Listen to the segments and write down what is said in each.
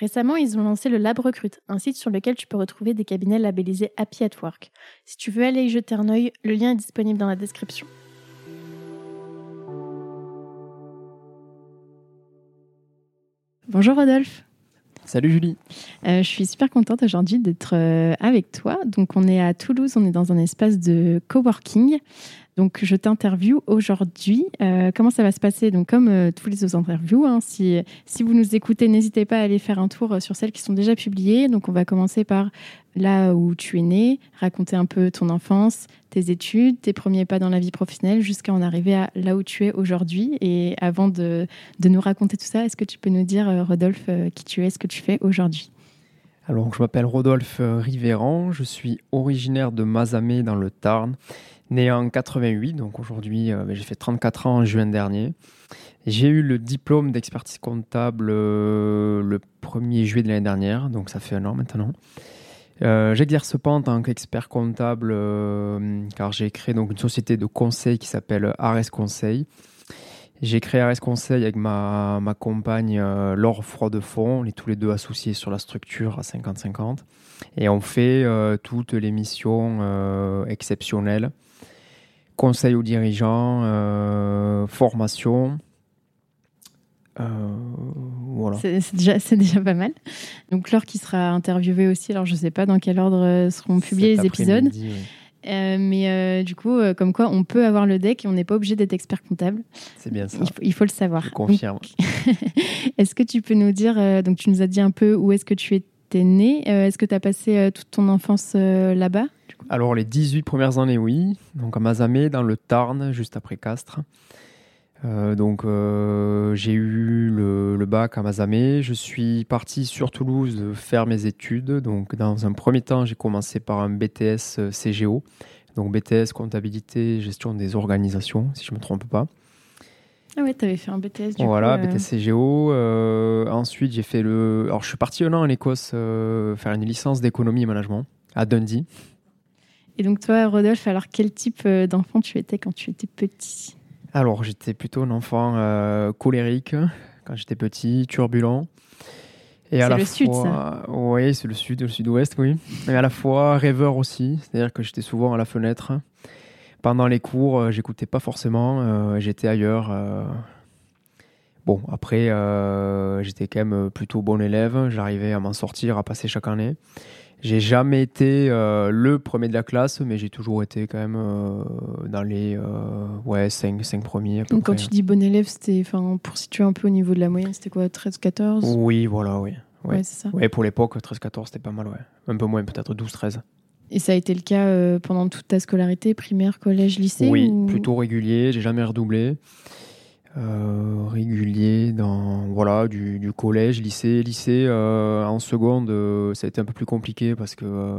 Récemment, ils ont lancé le Lab Recrute, un site sur lequel tu peux retrouver des cabinets labellisés Happy at Work. Si tu veux aller y jeter un œil, le lien est disponible dans la description. Bonjour Rodolphe. Salut Julie. Euh, je suis super contente aujourd'hui d'être euh, avec toi. Donc on est à Toulouse, on est dans un espace de coworking. Donc je t'interview aujourd'hui. Euh, comment ça va se passer? Donc comme tous les autres interviews, hein, si, si vous nous écoutez, n'hésitez pas à aller faire un tour sur celles qui sont déjà publiées. Donc on va commencer par là où tu es né, raconter un peu ton enfance, tes études, tes premiers pas dans la vie professionnelle, jusqu'à en arriver à là où tu es aujourd'hui. Et avant de, de, nous raconter tout ça, est-ce que tu peux nous dire, euh, Rodolphe, euh, qui tu es, ce que tu fais aujourd'hui? Alors, je m'appelle Rodolphe euh, Rivéran, je suis originaire de Mazamet dans le Tarn, né en 88, donc aujourd'hui ben, j'ai fait 34 ans en juin dernier. J'ai eu le diplôme d'expertise comptable le 1er juillet de l'année dernière, donc ça fait un an maintenant. Euh, j'exerce pas en tant qu'expert comptable euh, car j'ai créé donc une société de conseil qui s'appelle Ares Conseil. J'ai créé Ares Conseil avec ma, ma compagne euh, Laure Froidefond. On est tous les deux associés sur la structure à 50-50. Et on fait toutes les missions exceptionnelles. Conseil aux dirigeants, formation, euh, voilà. C'est déjà, déjà, pas mal. Donc Laure qui sera interviewée aussi, alors je ne sais pas dans quel ordre euh, seront publiés les épisodes. Euh, mais du coup, comme quoi, on peut avoir le deck et on n'est pas obligé d'être expert comptable. C'est bien ça. Il faut, le savoir. Je confirme. est-ce que tu peux nous dire, donc tu nous as dit un peu où est-ce que tu étais né Est-ce que tu as passé toute ton enfance là-bas Alors, les 18 premières années, oui. Donc à Mazamet, dans le Tarn, juste après Castres. Euh, donc euh, j'ai eu le, bac à Mazamet. Je suis parti sur Toulouse faire mes études. Donc dans un premier temps, j'ai commencé par un BTS euh, CGO. Donc BTS comptabilité gestion des organisations, si je me trompe pas. Ah ouais, tu avais fait un BTS du Voilà, BTS CGO. ensuite, j'ai fait le. Alors, je suis parti un an en Écosse faire une licence d'économie et management à Dundee. Et donc, toi, Rodolphe, alors quel type d'enfant tu étais quand tu étais petit? Alors, j'étais plutôt un enfant euh, colérique quand j'étais petit, turbulent. Et à la le sud, ça Oui, c'est le sud, le sud-ouest, oui. Et à la fois rêveur aussi, c'est-à-dire que j'étais souvent à la fenêtre. Pendant les cours, euh, j'écoutais pas forcément, euh, j'étais ailleurs. Bon, après, j'étais quand même plutôt bon élève, j'arrivais à m'en sortir, à passer chaque année. J'ai jamais été euh, le premier de la classe, mais j'ai toujours été quand même euh, dans les euh, ouais, 5, 5 premiers. Donc quand tu dis bon élève, c'était pour situer un peu au niveau de la moyenne, c'était quoi 13-14 Oui, voilà, oui. Ouais, c'est ça. Ouais, pour l'époque, 13-14, c'était pas mal, ouais. Un peu moins, peut-être 12-13. Et ça a été le cas pendant toute ta scolarité, primaire, collège, lycée Oui, plutôt régulier, j'ai jamais redoublé. Euh, régulier dans voilà du, collège, lycée, lycée. Euh, en seconde, euh, ça a été un peu plus compliqué parce que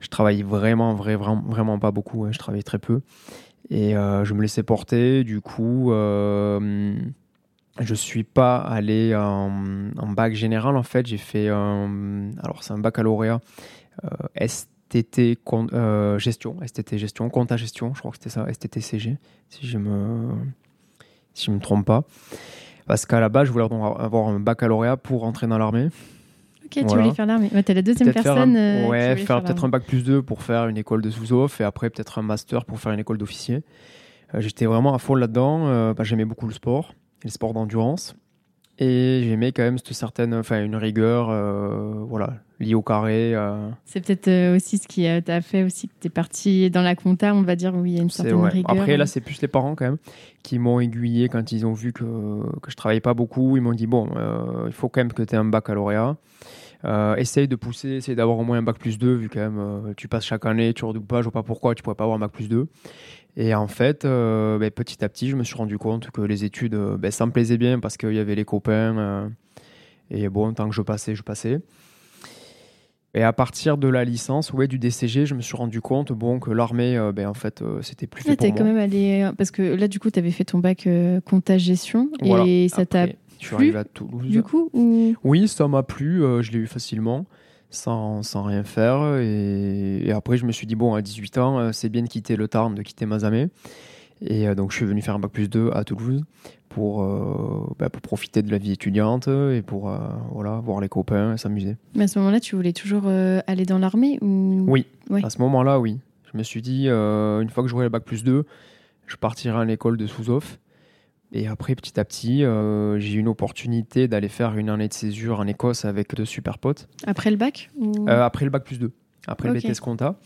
je travaillais vraiment, vraiment, vraiment pas beaucoup. Hein, je travaillais très peu et je me laissais porter. Du coup, je suis pas allé en, en, bac général. En fait, j'ai fait alors c'est un baccalauréat ST STT euh, gestion, STT gestion, compta gestion, je crois que c'était ça, STT-CG, si je me si je me trompe pas. Parce qu'à la base, je voulais avoir un baccalauréat pour entrer dans l'armée. Ok, tu voulais faire l'armée. tu es la deuxième personne. Faire ouais, faire, peut-être un bac plus 2 pour faire une école de sous-off et après peut-être un master pour faire une école d'officier. Euh, j'étais vraiment à fond là-dedans. Euh, bah, j'aimais beaucoup le sport, le sport d'endurance. Et j'aimais quand même cette certaine, enfin une rigueur, voilà, lit au carré. C'est peut-être aussi ce qui t'a fait aussi que tu es parti dans la compta, on va dire, où il y a une certaine rigueur. Après, là, c'est plus les parents quand même qui m'ont aiguillé quand ils ont vu que, que je travaillais pas beaucoup. Ils m'ont dit, bon, il faut quand même que tu aies un baccalauréat. Euh, essaye de pousser, essaye d'avoir au moins un bac plus 2, vu quand même euh, tu passes chaque année, tu redoubles pas, je vois pas pourquoi tu pourrais pas avoir un bac plus 2. Et en fait, euh, ben, petit à petit, je me suis rendu compte que les études, ben, ça me plaisait bien parce qu'il y avait les copains. et bon, tant que je passais, je passais. Et à partir de la licence, ouais, du DCG, je me suis rendu compte bon, que l'armée, ben, en fait, c'était plus fait pour moi. quand même allé... Parce que là, du coup, tu avais fait ton bac compta-gestion et ça t'a je suis arrivé à Toulouse. Du coup Oui, ça m'a plu. Euh, je l'ai eu facilement, sans, sans rien faire. Et, après, je me suis dit, bon, à 18 ans, euh, c'est bien de quitter le Tarn, de quitter Mazamé. Et euh, donc, je suis venu faire un bac plus 2 à Toulouse pour, bah, pour profiter de la vie étudiante et pour voilà, voir les copains et s'amuser. Mais à ce moment-là, tu voulais toujours aller dans l'armée ou... Oui, à ce moment-là, oui. Je me suis dit, une fois que j'aurai le bac plus 2, je partirai à l'école de sous-off et après, petit à petit, euh, j'ai eu une opportunité d'aller faire une année de césure en Écosse avec deux super potes. Après le bac euh, Après le bac plus 2. Après le BTS Compta.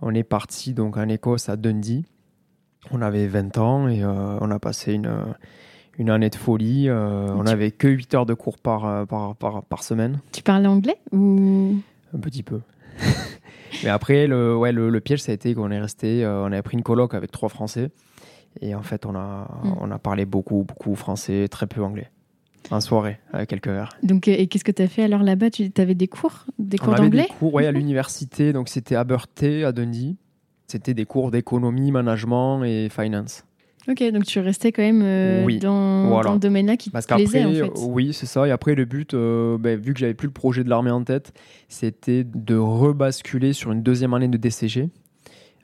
On est parti donc en Écosse à Dundee. On avait 20 ans et euh, on a passé une, une année de folie. on n'avait que 8 heures de cours par, par, par, par semaine. Tu parlais anglais ou... Un petit peu. Mais après, le, ouais, le, le, piège, ça a été qu'on est resté, on avait pris une coloc avec trois Français. Et en fait, on a, mm. on a parlé beaucoup, beaucoup français, très peu anglais. En soirée, avec quelques heures. Donc, et qu'est-ce que tu as fait alors là-bas? Tu avais des cours Des cours d'anglais des cours, oui, à l'université. Donc, c'était à Berthe, à Dundee. C'était des cours d'économie, management et finance. Ok, donc tu restais quand même euh, dans, dans, le domaine-là qui te plaisait en fait. Oui, c'est ça. Et après, le but, euh, ben, vu que j'avais plus le projet de l'armée en tête, c'était de rebasculer sur une deuxième année de DCG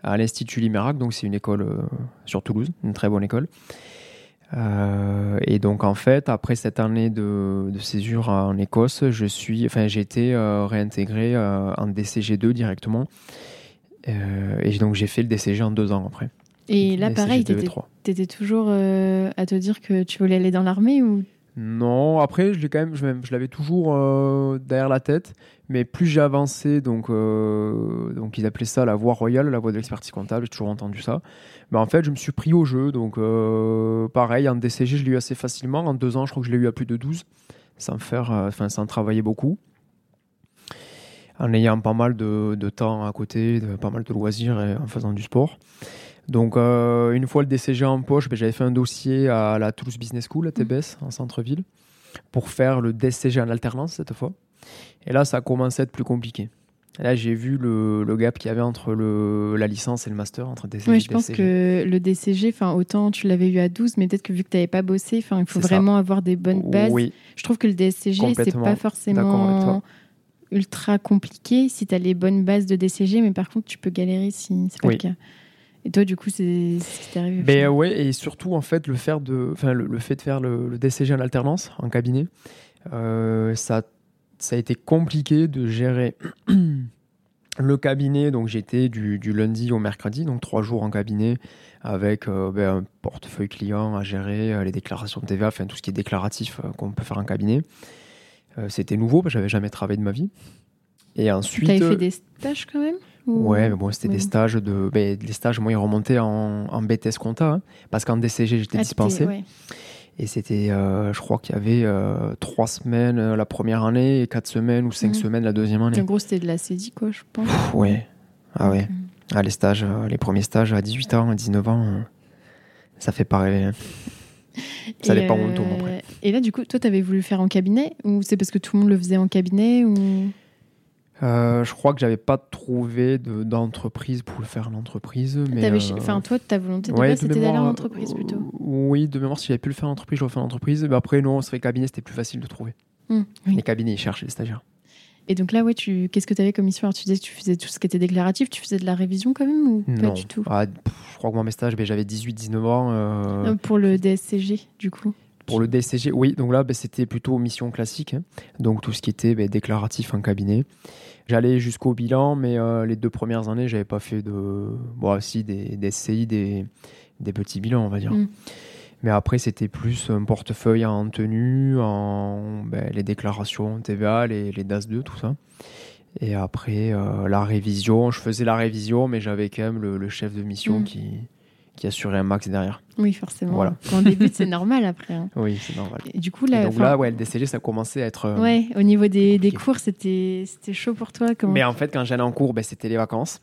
à l'Institut Limerac, donc c'est une école euh, sur Toulouse, une très bonne école. Euh, et donc en fait, après cette année de, de, césure en Écosse, je suis, enfin j'ai été euh, réintégré en DCG2 directement. et donc j'ai fait le DCG en deux ans après. Et là, pareil, tu étais, toujours à te dire que tu voulais aller dans l'armée ou non, après, je l'ai quand même, je, l'avais toujours euh, derrière la tête, mais plus j'ai avancé, donc, euh, donc ils appelaient ça la voie royale, la voie de l'expertise comptable, j'ai toujours entendu ça. Mais en fait, je me suis pris au jeu, donc euh, pareil, en DCG, je l'ai eu assez facilement. En deux ans, je crois que je l'ai eu à plus de 12, sans faire, enfin, sans travailler beaucoup. En ayant pas mal de, temps à côté, pas mal de loisirs et en faisant du sport. Donc, euh, une fois le DCG en poche, ben, j'avais fait un dossier à la Toulouse Business School, à TBS, en centre-ville, pour faire le DCG en alternance cette fois. Et là, ça a commencé à être plus compliqué. là, j'ai vu le, gap qu'il y avait entre le, la licence et le master, entre DCG Oui, je pense que le DCG, autant tu l'avais eu à 12, mais peut-être que vu que tu n'avais pas bossé, il faut vraiment avoir des bonnes bases. Oui. Je trouve que le DCG, c'est pas forcément ultra compliqué si tu as les bonnes bases de DCG, mais par contre, tu peux galérer si c'est pas le cas. Et toi, du coup, c'est ce qui t'est arrivé ben, ouais, et surtout, en fait, le, faire de, le, le fait de faire le, DCG en alternance, en cabinet, euh, ça, ça a été compliqué de gérer le cabinet. Donc, j'étais du, du, lundi au mercredi, donc trois jours en cabinet, avec euh, ben, un portefeuille client à gérer, euh, les déclarations de TVA, enfin, tout ce qui est déclaratif qu'on peut faire en cabinet. C'était nouveau, parce que j'avais jamais travaillé de ma vie. Et ensuite. T'avais fait des stages quand même? Ouais, mais bon, c'était des stages de. Ben, les stages, moi, ils remontaient en, en BTS compta, hein, parce qu'en DCG, j'étais ah, dispensé. Et c'était, euh, je crois qu'il y avait euh, trois semaines euh, la première année et quatre semaines ou cinq semaines la deuxième année. En gros, c'était de la CEDI, quoi, je pense. ouais. Ah ouais. Ah, les stages, les premiers stages à 18 ans, à 19 ans, ça fait pareil. Hein. Ça n'est pas mon tour après. Et là, du coup, toi, tu avais voulu faire en cabinet Ou c'est parce que tout le monde le faisait en cabinet ou... Euh, je crois que j'avais pas trouvé d'entreprise pour le faire en entreprise. Mais euh, Enfin, toi, ta volonté de c'était d'aller en entreprise plutôt. Euh, oui, de mémoire, si j'avais pu le faire en entreprise, j'aurais fait en entreprise. Mais après, non, c'est vrai cabinet, c'était plus facile de trouver. Mmh, les cabinets, ils cherchent les stagiaires. Et donc là, ouais, tu... qu'est-ce que tu avais comme histoire? Tu disais que tu faisais tout ce qui était déclaratif, tu faisais de la révision quand même ou pas du tout? Ah, Je crois que moi, mes stages, ben, j'avais 18-19 ans. Pour le DSCG, du coup pour le DSCG, oui. Donc là, ben, c'était plutôt mission classique. Hein. Donc tout ce qui était ben, déclaratif en cabinet. J'allais jusqu'au bilan, mais euh, les deux premières années, j'avais pas fait de. Bon, aussi des, des SCI, des, des, petits bilans, on va dire. Mm. Mais après, c'était plus un portefeuille en tenue, en ben, les déclarations TVA, les, les DAS 2, tout ça. Et après, euh, la révision, je faisais la révision, mais j'avais quand même le, chef de mission Mm. qui, qui assurait un max derrière. Oui, forcément. Voilà. Quand on débute, c'est normal après. hein. Oui, c'est normal. Et du coup, Et là, donc enfin, là, ouais, le DCG, ça commençait à être. euh, ouais, au niveau des, des cours, c'était chaud pour toi. Comment... Mais en fait, quand j'allais en cours, ben, c'était les vacances.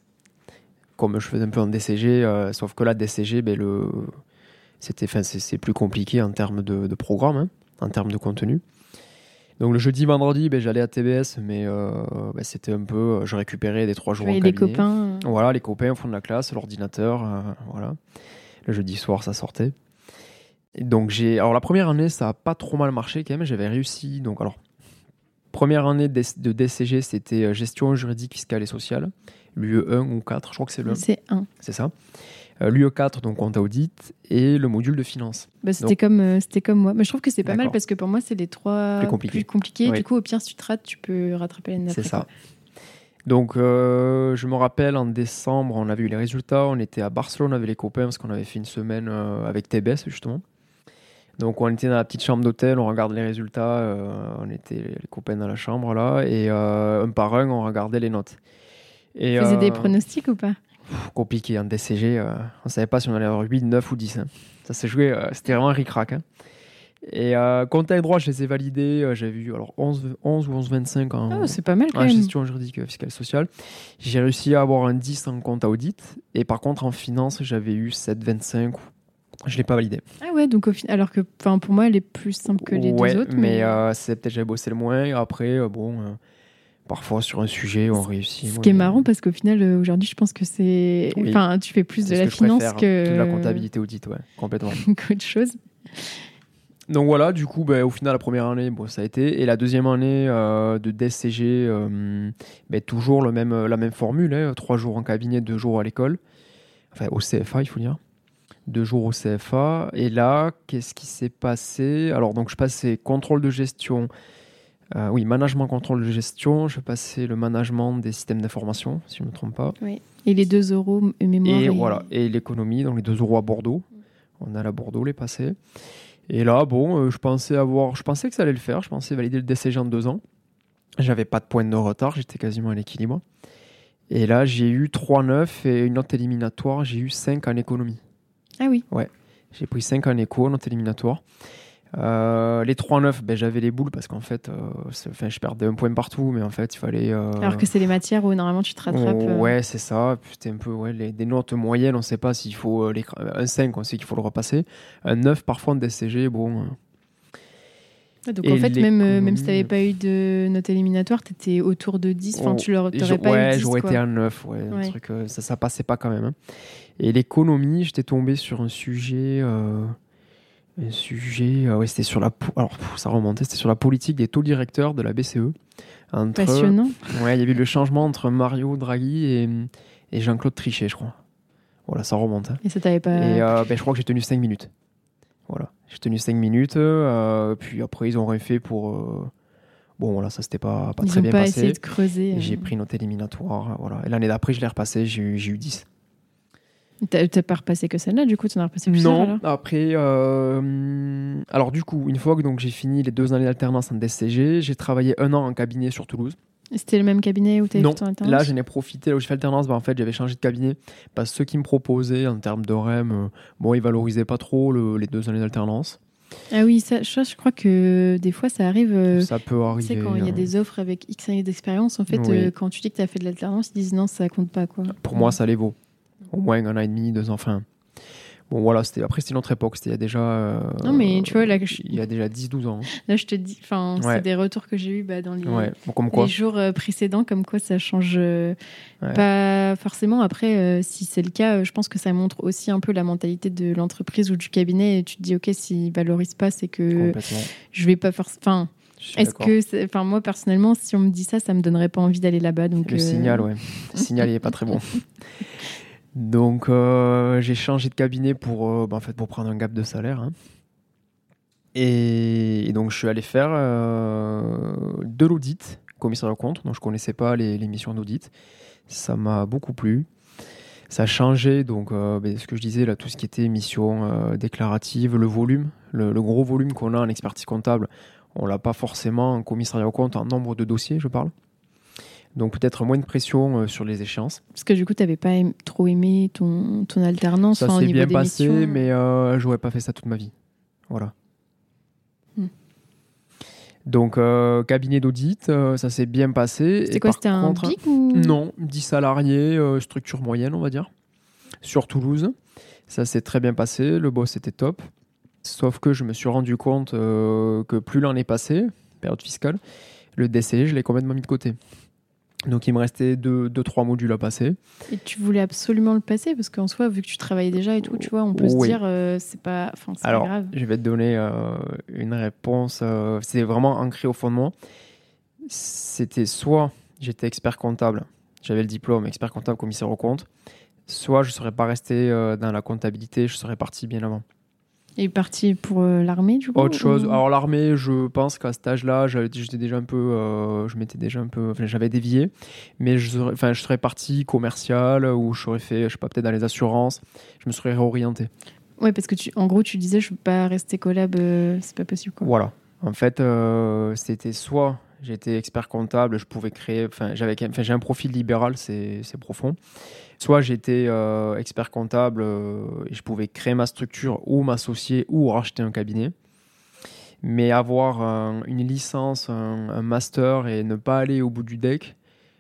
Comme je faisais un peu en DCG, euh, sauf que là, DCG, ben, le... c'est, c'est plus compliqué en termes de, de programme, hein, en termes de contenu. Donc le jeudi, vendredi, ben, j'allais à TBS, mais euh, ben, c'était un peu, euh, je récupérais des trois jours en voyais les copains. euh, Voilà, les copains au fond de la classe, l'ordinateur, euh, voilà. Le jeudi soir, ça sortait. Et donc j'ai, alors la première année, ça a pas trop mal marché quand même. J'avais réussi. Donc alors, première année de DCG, c'était gestion juridique, fiscale et sociale, l'UE 1 ou 4, je crois que c'est le, 1, C'est un. c'est ça. Euh, L'UE 4, donc compte audit, et le module de finance. Bah, c'était comme euh, c'était comme moi. Mais je trouve que c'est pas mal parce que pour moi, c'est les trois Plus compliqués. compliqués. Oui. Du coup, au pire, si tu te rates, tu peux rattraper l'année C'est d'après. ça. Donc, euh, je me rappelle en décembre, on avait eu les résultats. On était à Barcelone avec les copains parce qu'on avait fait une semaine euh, avec TBS justement. Donc, on était dans la petite chambre d'hôtel, on regarde les résultats. on était les copains dans la chambre là, et un par un, on regardait les notes. Et, Tu faisais des pronostics ou pas? Pff, compliqué en DCG. euh, on savait pas si on allait avoir 8, 9 ou 10. hein. Ça s'est joué, euh, c'était vraiment un ric-rac. hein. Et euh, compte et droit, je les ai validés. euh, J'avais eu alors 11, 11 ou 11,25 en, Oh, c'est pas mal quand en même. gestion juridique, euh, fiscale, sociale. J'ai réussi à avoir un 10 en compte à audit. Et par contre, en finance, j'avais eu 7,25. Je ne l'ai pas validé. Ah ouais, donc au final, alors que pour moi, elle est plus simple que les ouais, deux autres. mais euh, c'est peut-être j'avais bossé le moins. Et après, bon, parfois sur un sujet, on réussit. Ce ouais. qui est marrant parce qu'au final, euh, aujourd'hui, je pense que c'est. Oui. Enfin, tu fais plus de la que finance que. De la comptabilité audit, ouais, complètement. qu'autre chose. Donc voilà, du coup, ben, au final, la première année, bon, ça a été. Et la deuxième année euh, de DSCG, euh, ben, toujours le même, la même formule. hein, trois jours en cabinet, deux jours à l'école. Enfin, au CFA, il faut dire. Deux jours au CFA. Et là, qu'est-ce qui s'est passé? Alors, donc, je passais contrôle de gestion. Euh, oui, management, contrôle gestion. Je passais le management des systèmes d'information, si je ne me trompe pas. Et les 2 euros mémoire. Et voilà, et l'économie, donc les deux euros à Bordeaux. On a la Bordeaux, les passés. Et là, bon, euh, je pensais avoir, je pensais que ça allait le faire. Je pensais valider le DCG en deux ans. J'avais pas de point de retard, j'étais quasiment à l'équilibre. Et là, j'ai eu 3-9 et une note éliminatoire, j'ai eu 5 en économie. Ah oui. J'ai pris 5 en éco, note éliminatoire. Euh, les 3-9, ben, j'avais les boules parce qu'en fait, euh, je perdais un point partout, mais en fait, il fallait. euh, Alors que c'est les matières où normalement tu te rattrapes. euh, Ouais, c'est ça. C'était un peu ouais, les- des notes moyennes, on ne sait pas s'il faut. les- un 5, on sait qu'il faut le repasser. Un 9, parfois en DCG, bon. Donc Et en fait, même, même si tu n'avais pas eu de note éliminatoire, tu étais autour de 10. Enfin, Oh, tu je- pas ouais, eu 10. j'aurais été à 9. Ouais, un truc, ça, ça passait pas quand même. hein. Et l'économie, j'étais tombé sur un sujet. Un sujet. euh, ouais, c'était sur la. Alors, ça remontait, c'était sur la politique des taux directeurs de la BCE. Entre, Passionnant. Ouais, il y avait eu le changement entre Mario Draghi et, et Jean-Claude Trichet, je crois. Voilà, ça remonte. hein. Et ça t'avait pas. Et euh, ben, je crois que j'ai tenu 5 minutes. Voilà. J'ai tenu 5 minutes. euh, puis après, ils ont rien fait pour. euh, Bon, voilà, ça s'était pas, pas Ils très bien pas passé. essayé de creuser. J'ai pris note éliminatoire. Voilà. Et l'année d'après, je l'ai repassé, j'ai eu, j'ai eu 10. T'as pas repassé que celle-là, du coup, tu en as repassé plusieurs Non, alors après. euh, Alors, du coup, une fois que donc, j'ai fini les deux années d'alternance en DCG, j'ai travaillé un an en cabinet sur Toulouse. C'était le même cabinet où tu Non, fait ton alternance? Là, j'en ai profité. Là où j'ai fait alternance, bah, en fait, j'avais changé de cabinet. Parce que ceux qui me proposaient en termes de REM, euh, bon, ils valorisaient pas trop le- les deux années d'alternance. Ah oui, ça, je crois que des fois, ça arrive. euh, Ça peut tu arriver. sais, quand il y a hein. des offres avec X années d'expérience, en fait, Oui. euh, quand tu dis que tu as fait de l'alternance, ils disent non, ça compte pas. Quoi. Pour moi, ça les vaut. Au moins un an et demi, deux ans. Enfin, bon, voilà, c'était, après, c'était une autre époque. C'était il y a déjà. euh, Non, mais tu vois, là, je- Il y a déjà 10-12 ans. Là, je te dis, enfin, Ouais. c'est des retours que j'ai eu bah, dans les, Ouais, bon, comme quoi. les jours euh, précédents, comme quoi ça change euh, Ouais. pas forcément. Après, euh, si c'est le cas, je pense que ça montre aussi un peu la mentalité de l'entreprise ou du cabinet. Et tu te dis, ok, s'ils valorisent pas, c'est que je vais pas forcément. Est-ce que, enfin, moi personnellement, si on me dit ça, ça me donnerait pas envie d'aller là-bas. Donc, Le euh, signal, ouais. Le signal, il est pas très bon. Donc, euh, j'ai changé de cabinet pour, euh, bah, en fait, pour prendre un gap de salaire. hein. Et, donc, je suis allé faire euh, de l'audit, commissaire de compte. Donc, je connaissais pas les, missions d'audit. Ça m'a beaucoup plu. Ça a changé, donc, ben, ce que je disais, là, tout ce qui était mission déclarative, le volume, le, le gros volume qu'on a en expertise comptable, on l'a pas forcément en commissariat au compte, en nombre de dossiers, je parle. Donc peut-être moins de pression euh, sur les échéances. Parce que du coup, tu n'avais pas aim- trop aimé ton, ton alternance Ça s'est bien passé, missions. mais euh, j'aurais pas fait ça toute ma vie. Voilà. Hmm. Donc euh, cabinet d'audit, euh, ça s'est bien passé. C'était quoi C'était un big ou... Non, 10 salariés, euh, structure moyenne, on va dire, sur Toulouse. Ça s'est très bien passé, le boss était top. Sauf que je me suis rendu compte euh, que plus l'année passée, période fiscale, le DCE, je l'ai complètement mis de côté. Donc il me restait 2-3 deux, deux, trois modules à passer. Et tu voulais absolument le passer parce qu'en soi, vu que tu travaillais déjà et tout, tu vois, on peut se dire, euh, c'est pas, enfin, c'est pas Alors, grave. je vais te donner euh, une réponse. euh, c'est vraiment ancré au fond de moi. C'était soit j'étais expert comptable, j'avais le diplôme expert comptable commissaire au compte, soit je ne serais pas resté euh, dans la comptabilité, je serais parti bien avant. Et parti pour euh, l'armée, du coup Autre chose. ou- Alors l'armée, je pense qu'à cet âge-là, j'étais déjà un peu, euh, je m'étais déjà un peu, enfin, j'avais dévié, mais je serais, enfin, je serais parti commercial ou je serais fait, je sais pas, peut-être dans les assurances. Je me serais réorienté. Ouais, parce que tu, en gros, tu disais, je veux pas rester collab, euh, c'est pas possible, quoi. Voilà. En fait, euh, c'était soit j'étais expert comptable, je pouvais créer, enfin, j'avais, enfin, j'ai un profil libéral, c'est, profond. Soit j'étais euh, expert comptable euh, et je pouvais créer ma structure ou m'associer ou racheter un cabinet. Mais avoir un- une licence, un, master et ne pas aller au bout du deck,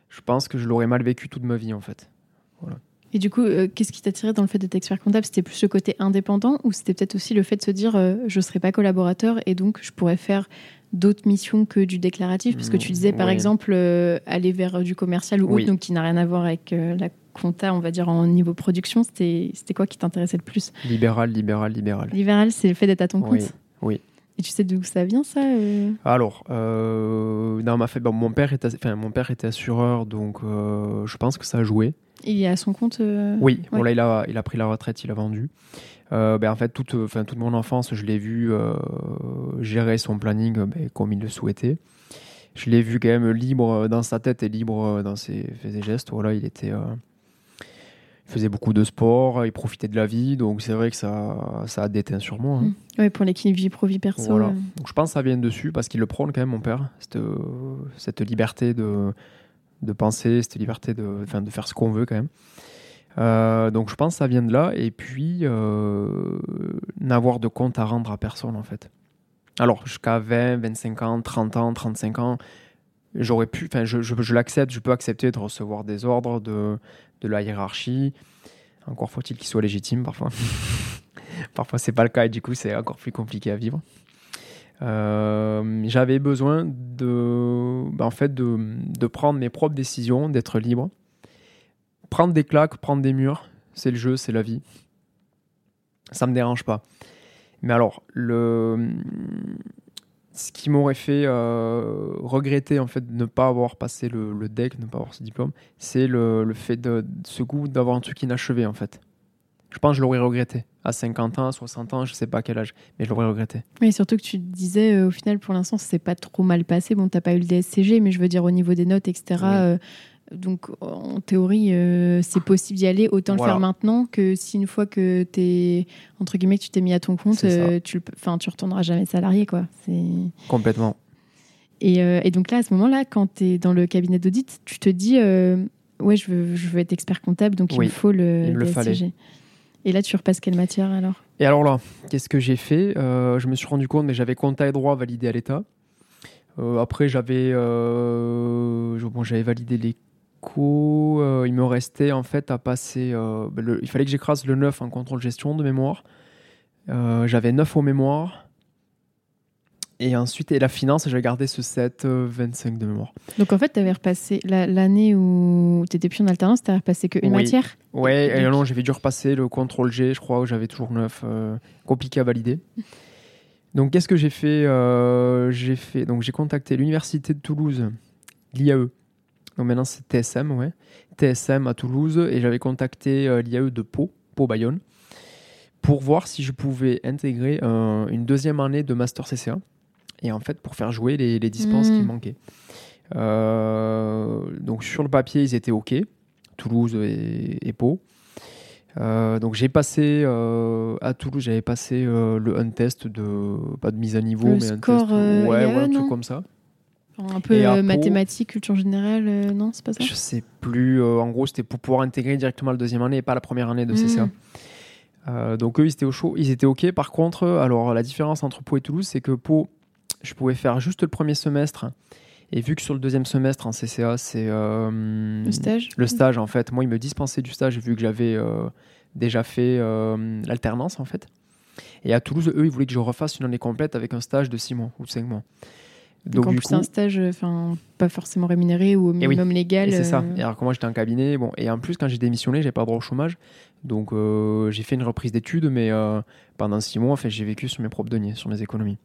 je pense que je l'aurais mal vécu toute ma vie en fait. Et du coup, euh, qu'est-ce qui t'attirait dans le fait d'être expert comptable? C'était plus le côté indépendant ou c'était peut-être aussi le fait de se dire, je serai pas collaborateur et donc je pourrais faire d'autres missions que du déclaratif Parce que tu disais, par Oui. exemple, euh, aller vers euh, du commercial ou Oui. autre, donc qui n'a rien à voir avec euh, la compta, on va dire, en niveau production. C'était quoi qui t'intéressait le plus? Libéral, libéral, libéral. Libéral, c'est le fait d'être à ton compte? Oui, oui. Et tu sais d'où ça vient, ça Alors, euh, ma bon, mon, père était, enfin, mon père était assureur, donc je pense que ça a joué. Il est à son compte Oui, ouais. bon, là, il a, il a pris la retraite, il a vendu. Euh, ben, en fait, toute, enfin, toute mon enfance, je l'ai vu euh, gérer son planning euh, ben, comme il le souhaitait. Je l'ai vu quand même libre dans sa tête et libre dans ses et gestes. Voilà, il était, euh, il faisait beaucoup de sport, il profitait de la vie, donc c'est vrai que ça, ça a déteint sur moi. hein. Mm. Ouais, pour l'équilibre vie pro vie perso. Voilà. Donc je pense que ça vient dessus parce qu'il le prône quand même, mon père, cette, cette liberté de, de penser, cette liberté de, de faire ce qu'on veut quand même. Euh, donc je pense que ça vient de là et puis euh, n'avoir de compte à rendre à personne en fait. Alors jusqu'à 20, 25 ans, 30 ans, 35 ans, j'aurais pu, enfin je, je, l'accepte, je peux accepter de recevoir des ordres de, de la hiérarchie. Encore faut-il qu'il soit légitime parfois. parfois c'est pas le cas et du coup c'est encore plus compliqué à vivre. Euh, j'avais besoin de, ben, en fait, de, de prendre mes propres décisions, d'être libre. Prendre des claques, prendre des murs, c'est le jeu, c'est la vie. Ça me dérange pas. Mais alors, le, ce qui m'aurait fait euh, regretter en fait de ne pas avoir passé le, le deck, de ne pas avoir ce diplôme, c'est le, le fait de, de ce goût d'avoir un truc inachevé en fait. Je pense que je l'aurais regretté. À 50 ans, 60 ans, je sais pas à quel âge, mais je l'aurais regretté. Oui, surtout que tu disais, euh, au final, pour l'instant, c'est pas trop mal passé. Bon, t'as pas eu le DSCG, mais je veux dire, au niveau des notes, etc. Oui. euh, donc, en théorie, euh, c'est possible d'y aller. Autant Voilà. le faire maintenant que si une fois que t'es, entre guillemets, que tu t'es mis à ton compte, euh, tu, enfin, tu retourneras jamais salarié, quoi. Complètement. Et, euh, et donc là, à ce moment-là, quand tu es dans le cabinet d'audit, tu te dis, ouais, je veux, je veux être expert comptable, donc il me faut le, il me le DSCG. Et là, tu repasses quelle matière alors? Et alors là, qu'est-ce que j'ai fait? Je me suis rendu compte, mais j'avais compta et droit validé à l'État. Après, j'avais bon, j'avais validé l'éco. Euh, il me restait en fait à passer. euh, le- il fallait que j'écrase le 9 en contrôle gestion de mémoire. Euh, j'avais 9 au mémoire. Et ensuite, et la finance, j'ai gardé ce 7, euh, 25 de mémoire. Donc en fait, tu avais repassé la- l'année où tu n'étais plus en alternance, tu repassé qu'une Oui. matière? Ouais, et non, j'avais dû repasser le contrôle G, je crois, où j'avais toujours 9, euh, compliqué à valider. Donc, qu'est-ce que j'ai fait Euh, J'ai fait, donc j'ai contacté l'université de Toulouse, l'IAE. Donc maintenant c'est TSM, ouais, TSM à Toulouse, et j'avais contacté euh, l'IAE de Pau, Pau Bayonne, pour voir si je pouvais intégrer euh, une deuxième année de master CCA. Et en fait, pour faire jouer les, les dispenses qui manquaient. Euh, donc sur le papier, ils étaient OK. Toulouse et, et Pau. Euh, donc j'ai passé euh, à Toulouse, j'avais passé euh, le un test de pas de mise à niveau, Le mais un test, ouais, ouais, un truc comme ça. Un peu Et euh, mathématiques, culture générale, euh, non, c'est pas ça Je sais plus. euh, en gros, c'était pour pouvoir intégrer directement la deuxième année et pas la première année de Mhm. CCA. Euh, donc eux, ils étaient au chaud, ils étaient ok. Par contre, alors la différence entre Pau et Toulouse, c'est que Pau, je pouvais faire juste le premier semestre. Et vu que sur le deuxième semestre en CCA, c'est Le stage le stage en fait. Moi, ils me dispensaient du stage vu que j'avais déjà fait l'alternance en fait. Et à Toulouse, eux, ils voulaient que je refasse une année complète avec un stage de 6 mois ou 5 mois. Donc, en plus, c'est un stage euh, enfin, pas forcément rémunéré ou au Et oui. minimum légal. Et c'est ça. euh, Et alors que moi j'étais en cabinet, bon, et en plus quand j'ai démissionné, j'ai pas droit au chômage, donc euh, j'ai fait une reprise d'études, mais euh, pendant six mois, en fait, j'ai vécu sur mes propres deniers, sur mes économies.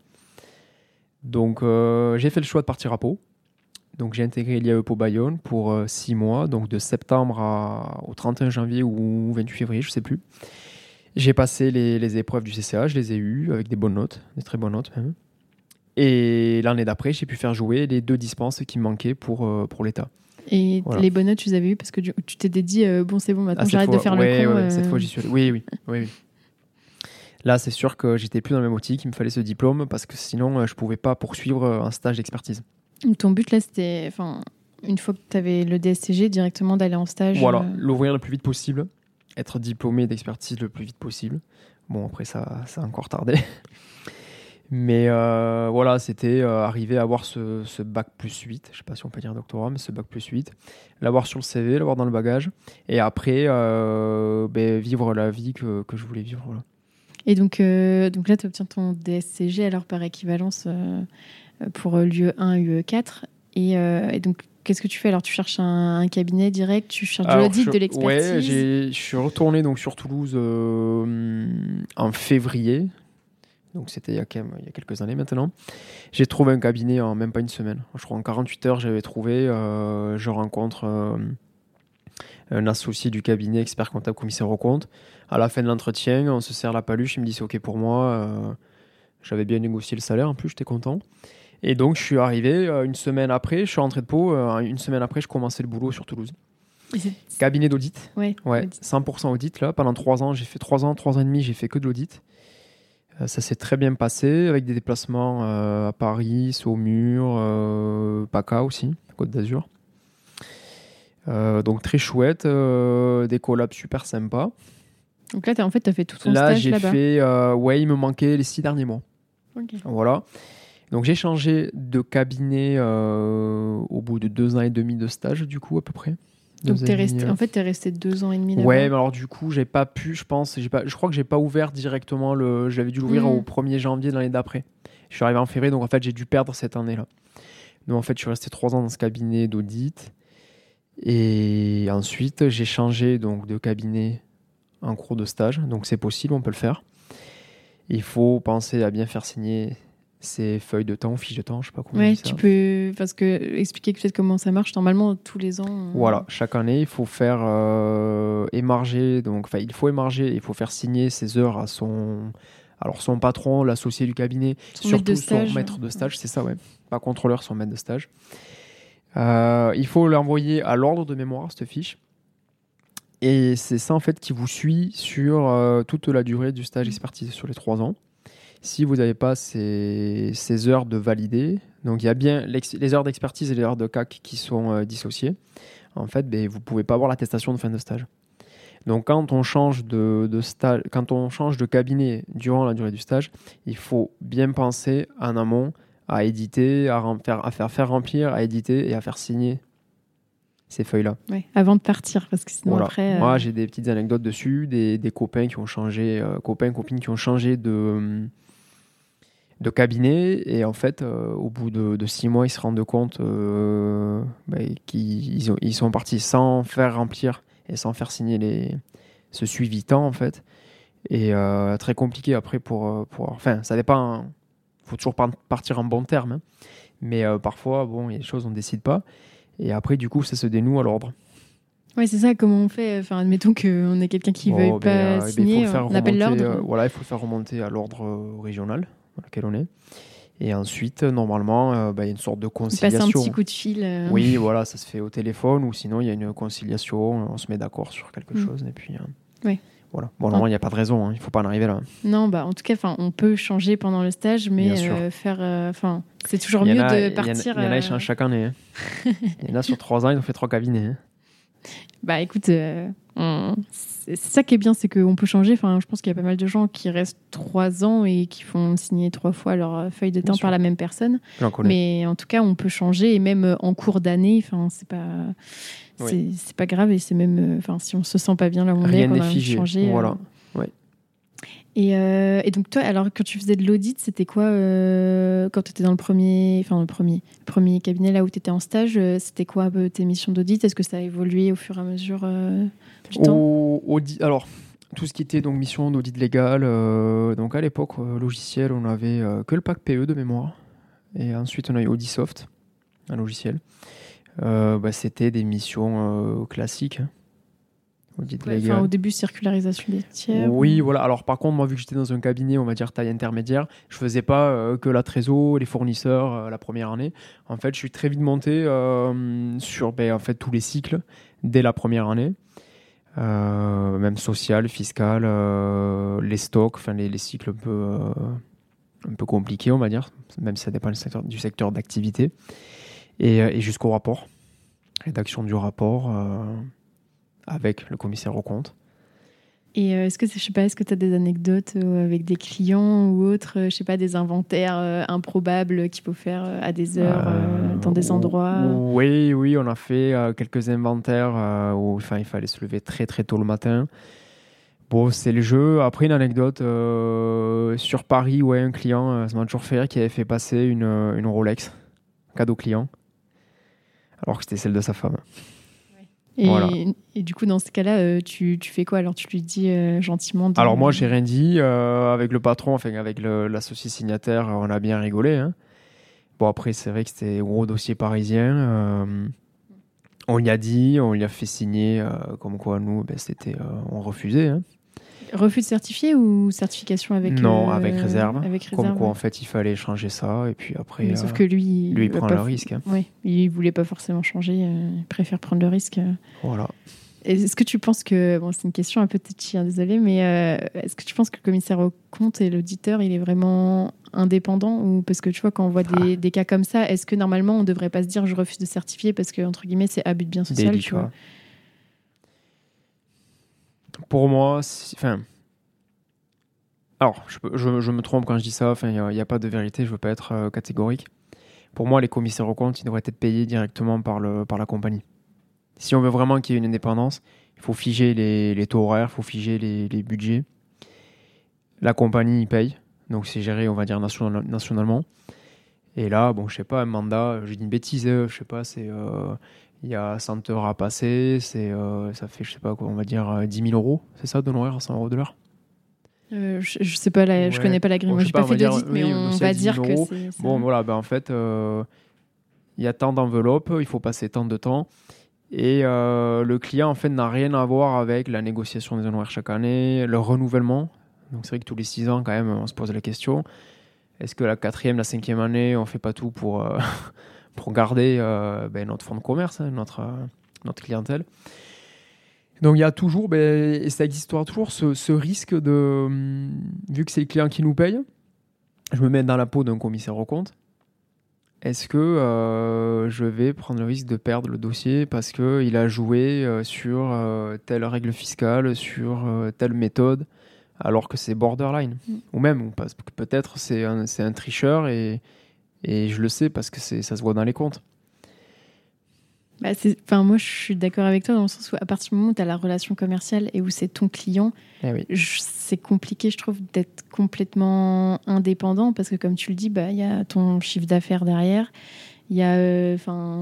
Donc euh, j'ai fait le choix de partir à Pau. Donc j'ai intégré l'IAE Pau Bayonne pour euh, six mois, donc de septembre à- au 31 janvier ou 28 février, je sais plus. J'ai passé les, les épreuves du CCA, je les ai eues avec des bonnes notes, des très bonnes notes même. Et l'année d'après, j'ai pu faire jouer les deux dispenses qui me manquaient pour, euh, pour l'État. Et Voilà. les bonnes notes, tu les avais eues parce que tu t'étais dit, euh, bon, c'est bon, maintenant Ah, j'arrête de faire ouais, le con. ouais, euh, Cette fois, j'y suis allé. Oui, oui, oui, oui. Là, c'est sûr que j'étais plus dans la même optique. Il me fallait ce diplôme parce que sinon, euh, je pouvais pas poursuivre euh, un stage d'expertise. Ton but là, c'était, enfin, une fois que tu avais le DSCG, directement d'aller en stage. Voilà, euh, l'ouvrir le plus vite possible, être diplômé d'expertise le plus vite possible. Bon, après, ça, ça a encore tardé. Mais euh, voilà, c'était euh, arriver à avoir ce, ce bac plus 8, je sais pas si on peut dire doctorat, mais ce bac plus 8, l'avoir sur le CV, l'avoir dans le bagage, et après, euh, ben, vivre la vie que, que je voulais vivre. Voilà. Et donc, donc là, tu obtiens ton DSCG alors par équivalence pour l'UE 1 et UE 4. Et, et donc, qu'est-ce que tu fais? Alors, tu cherches un, un cabinet direct, tu cherches de l'audit, de l'expertise? Ouais, je suis retourné donc sur Toulouse en février. Donc c'était il, y a quand même- il y a quelques années maintenant. J'ai trouvé un cabinet en même pas une semaine. Je crois en 48 heures, j'avais trouvé. euh, je rencontre euh, un associé du cabinet, expert comptable, commissaire aux comptes. À la fin de l'entretien, on se serre la paluche. Il me dit c'est OK pour moi. euh, J'avais bien négocié le salaire en plus, j'étais content. Et donc je suis arrivé une semaine après, je suis rentré de Pau. une semaine après, je commençais le boulot sur Toulouse. Cabinet d'audit. Ouais, Ouais, audit. 100% audit là. Pendant trois ans, j'ai fait trois ans, trois ans et demi, j'ai fait que de l'audit. Euh, ça s'est très bien passé avec des déplacements euh, à Paris, Saumur, euh, PACA aussi, Côte d'Azur. Donc très chouette, des collabs super sympas. Donc là, en fait, tu as fait tout ton Là, stage j'ai là-bas. fait, euh, ouais, il me manquait les six derniers mois. Ok. Voilà. Donc j'ai changé de cabinet euh, au bout de deux ans et demi de stage, du coup, à peu près. Donc, t'es demi, resté, en fait, tu es resté deux ans et demi. Ouais, mais alors du coup, j'ai pas pu, je pense, j'ai pas, je crois que j'ai pas ouvert directement le. J'avais dû l'ouvrir Mhm. au 1er janvier de l'année d'après. Je suis arrivé en février, donc en fait, j'ai dû perdre cette année-là. Donc en fait, je suis resté trois ans dans ce cabinet d'audit. Et ensuite, j'ai changé donc de cabinet en cours de stage. Donc c'est possible, on peut le faire. Il faut penser à bien faire signer ses feuilles de temps, fiches de temps, je sais pas comment on Ouais, dit ça. tu peux parce que expliquer peut-être comment ça marche. Normalement, tous les ans. on- Voilà, chaque année, il faut faire euh, émarger, donc enfin, il faut émarger, il faut faire signer ses heures à son, alors son patron, l'associé du cabinet, Son surtout maître de stage. son maître de stage, c'est ça, ouais, pas contrôleur, son maître de stage. Euh, il faut l'envoyer à l'ordre de mémoire cette fiche, et c'est ça en fait qui vous suit sur euh, toute la durée du stage expertise sur les trois ans. Si vous n'avez pas ces, ces heures de valider, donc il y a bien les heures d'expertise et les heures de CAC qui sont euh, dissociées, en fait, ben, vous ne pouvez pas avoir l'attestation de fin de stage. Donc quand on change de, de stage, quand on change de cabinet durant la durée du stage, il faut bien penser en amont à éditer, à, faire, à faire faire remplir, à éditer et à faire signer ces feuilles-là. Ouais, avant de partir, parce que sinon Voilà. après. euh, Moi, j'ai des petites anecdotes dessus, des, des copains qui ont changé, euh, copains, copines qui ont changé de, de cabinet. Et en fait, euh, au bout de, de six mois, ils se rendent compte euh, ben, qu'ils ils ont- ils sont partis sans faire remplir et sans faire signer les, ce suivi temps, en fait. Et euh, très compliqué après pour, pour. Enfin, ça dépend. Il faut toujours par- partir en bon terme. hein. Mais parfois, bon, il y a des choses, on ne décide pas. Et après, du coup, ça se dénoue à l'ordre. Ouais, c'est ça. Comment on fait? Enfin, admettons qu'on ait quelqu'un qui Oh, veuille ben, pas euh, ben, il faut on appelle l'ordre. voilà, il faut le faire remonter à l'ordre régional dans lequel on est. Et ensuite, euh, normalement, euh, ben, il y a une sorte de Il passe conciliation. un petit coup de fil. euh, Oui, voilà, ça se fait au téléphone ou sinon il y a une conciliation, on se met d'accord sur quelque Mm. chose et puis euh, Ouais. voilà. Bon, normalement, il n'y a pas de raison, hein. il ne faut pas en arriver là. Non, bah, en tout cas, on peut changer pendant le stage, mais faire. Enfin, c'est toujours mieux de partir. Il y en a, changent chaque année. Hein. il y en a sur trois ans, ils ont fait trois cabinets. Hein. Bah écoute, c'est ça qui est bien, c'est qu'on peut changer. Enfin, je pense qu'il y a pas mal de gens qui restent trois ans et qui font signer trois fois leur feuille de temps par la même personne. Mais en tout cas, on peut changer et même en cours d'année, enfin, c'est pas, c'est pas grave et c'est même, enfin, si on se sent pas bien là où on Rien est, on figé. changer. Voilà. Et, euh, et, donc toi, alors quand tu faisais de l'audit, c'était quoi euh, quand tu étais dans le premier, enfin le premier, premier cabinet là où tu étais en stage, euh, c'était quoi tes missions d'audit? Est-ce que ça a évolué au fur et à mesure du temps? Alors tout ce qui était donc mission d'audit légal, donc à l'époque logiciel, on avait que le pack PE de mémoire, et ensuite on a eu Audisoft, un logiciel. Bah, c'était des missions classiques. Au début, circularisation des tiers. Oui, voilà. Alors, par contre, moi, vu que j'étais dans un cabinet, on va dire taille intermédiaire, je faisais pas euh, que la trésor, les fournisseurs euh, la première année. En fait, je suis très vite monté euh, sur ben, en fait, tous les cycles dès la première année. même social, fiscal, les stocks, enfin les, les, cycles un peu, un peu compliqués, on va dire, même si ça dépend du secteur, du secteur d'activité. Et, et jusqu'au rapport, rédaction du rapport avec le commissaire au compte. Et euh, est-ce que je sais pas, est-ce que tu as des anecdotes euh, avec des clients ou autres, euh, je sais pas, des inventaires improbables qu'il faut faire à des heures dans des endroits Oui, oui, on a fait quelques inventaires où enfin il fallait se lever très très tôt le matin. Bon, c'est le jeu. Après, une anecdote sur Paris, ouais, un client, ça m'a toujours fait qui avait fait passer une, une Rolex, cadeau client, alors que c'était celle de sa femme. Et, du coup, dans ce cas-là, euh, tu, tu, fais quoi Alors, tu lui dis euh, gentiment Alors, moi, j'ai rien dit. Euh, avec le patron, enfin, avec l'associé signataire, on a bien rigolé. Hein. Bon, après, c'est vrai que c'était un gros dossier parisien. on y a dit, on lui a fait signer, comme quoi nous, ben, c'était, on refusait. Hein. Refus de certifié ou certification avec Non, avec, réserve. Comme quoi, en fait, il fallait changer ça. Et puis après. sauf que lui. Lui, il prend le risque. Hein. Oui, il voulait pas forcément changer. il préfère prendre le risque. Voilà. Est-ce que tu penses que, bon, c'est une question un peu touchy, hein, désolé, mais euh, est-ce que tu penses que le commissaire au compte et l'auditeur, il est vraiment indépendant ou parce que tu vois quand on voit des, ah. des cas comme ça, est-ce que normalement on devrait pas se dire je refuse de certifier parce que entre guillemets c'est abus de bien social, tu vois? Pour moi, enfin, alors je, me trompe quand je dis ça. Il n'y a, pas de vérité. Je veux pas être euh, catégorique. Pour moi, les commissaires aux comptes, ils devraient être payés directement par le par la compagnie. Si on veut vraiment qu'il y ait une indépendance, il faut figer les, taux horaires, il faut figer les, budgets. La compagnie, paye. Donc c'est géré, on va dire, nationalement. Et là, bon, je sais pas, un mandat, je dis une bêtise, euh, je sais pas, c'est. Euh, il y a 100 heures à passer, c'est, euh, ça fait, je sais pas quoi, on va dire 10 000 euros, c'est ça, de l'horaire à 100 euros de l'heure? Je, je, sais pas, la, je connais pas la grille, moi j'ai pas, fait d'audit, mais on va dire que c'est. Bon, voilà, ben en fait, il y a tant d'enveloppes, il faut passer tant de temps. Et euh, le client, en fait, n'a rien à voir avec la négociation des honoraires chaque année, le renouvellement. Donc, c'est vrai que tous les six ans, quand même, on se pose la question est-ce que la quatrième, la cinquième année, on fait pas tout pour, euh, pour garder euh, ben, notre fonds de commerce, hein, notre, notre clientèle. Donc il y a toujours, ben, et ça existe toujours, ce, ce, risque de, hum, vu que c'est le client qui nous paye, je me mets dans la peau d'un commissaire au compte est-ce que euh, je vais prendre le risque de perdre le dossier parce qu'il a joué euh, sur euh, telle règle fiscale, sur telle méthode, alors que c'est borderline? Mm. Ou même, peut-être c'est un, un, tricheur et, et, je le sais parce que ça se voit dans les comptes. Bah enfin, moi, je suis d'accord avec toi dans le sens où, à partir du moment où tu as la relation commerciale et où c'est ton client, eh c'est compliqué, je trouve, d'être complètement indépendant parce que, comme tu le dis, bah, il y a ton chiffre d'affaires derrière, il y a euh,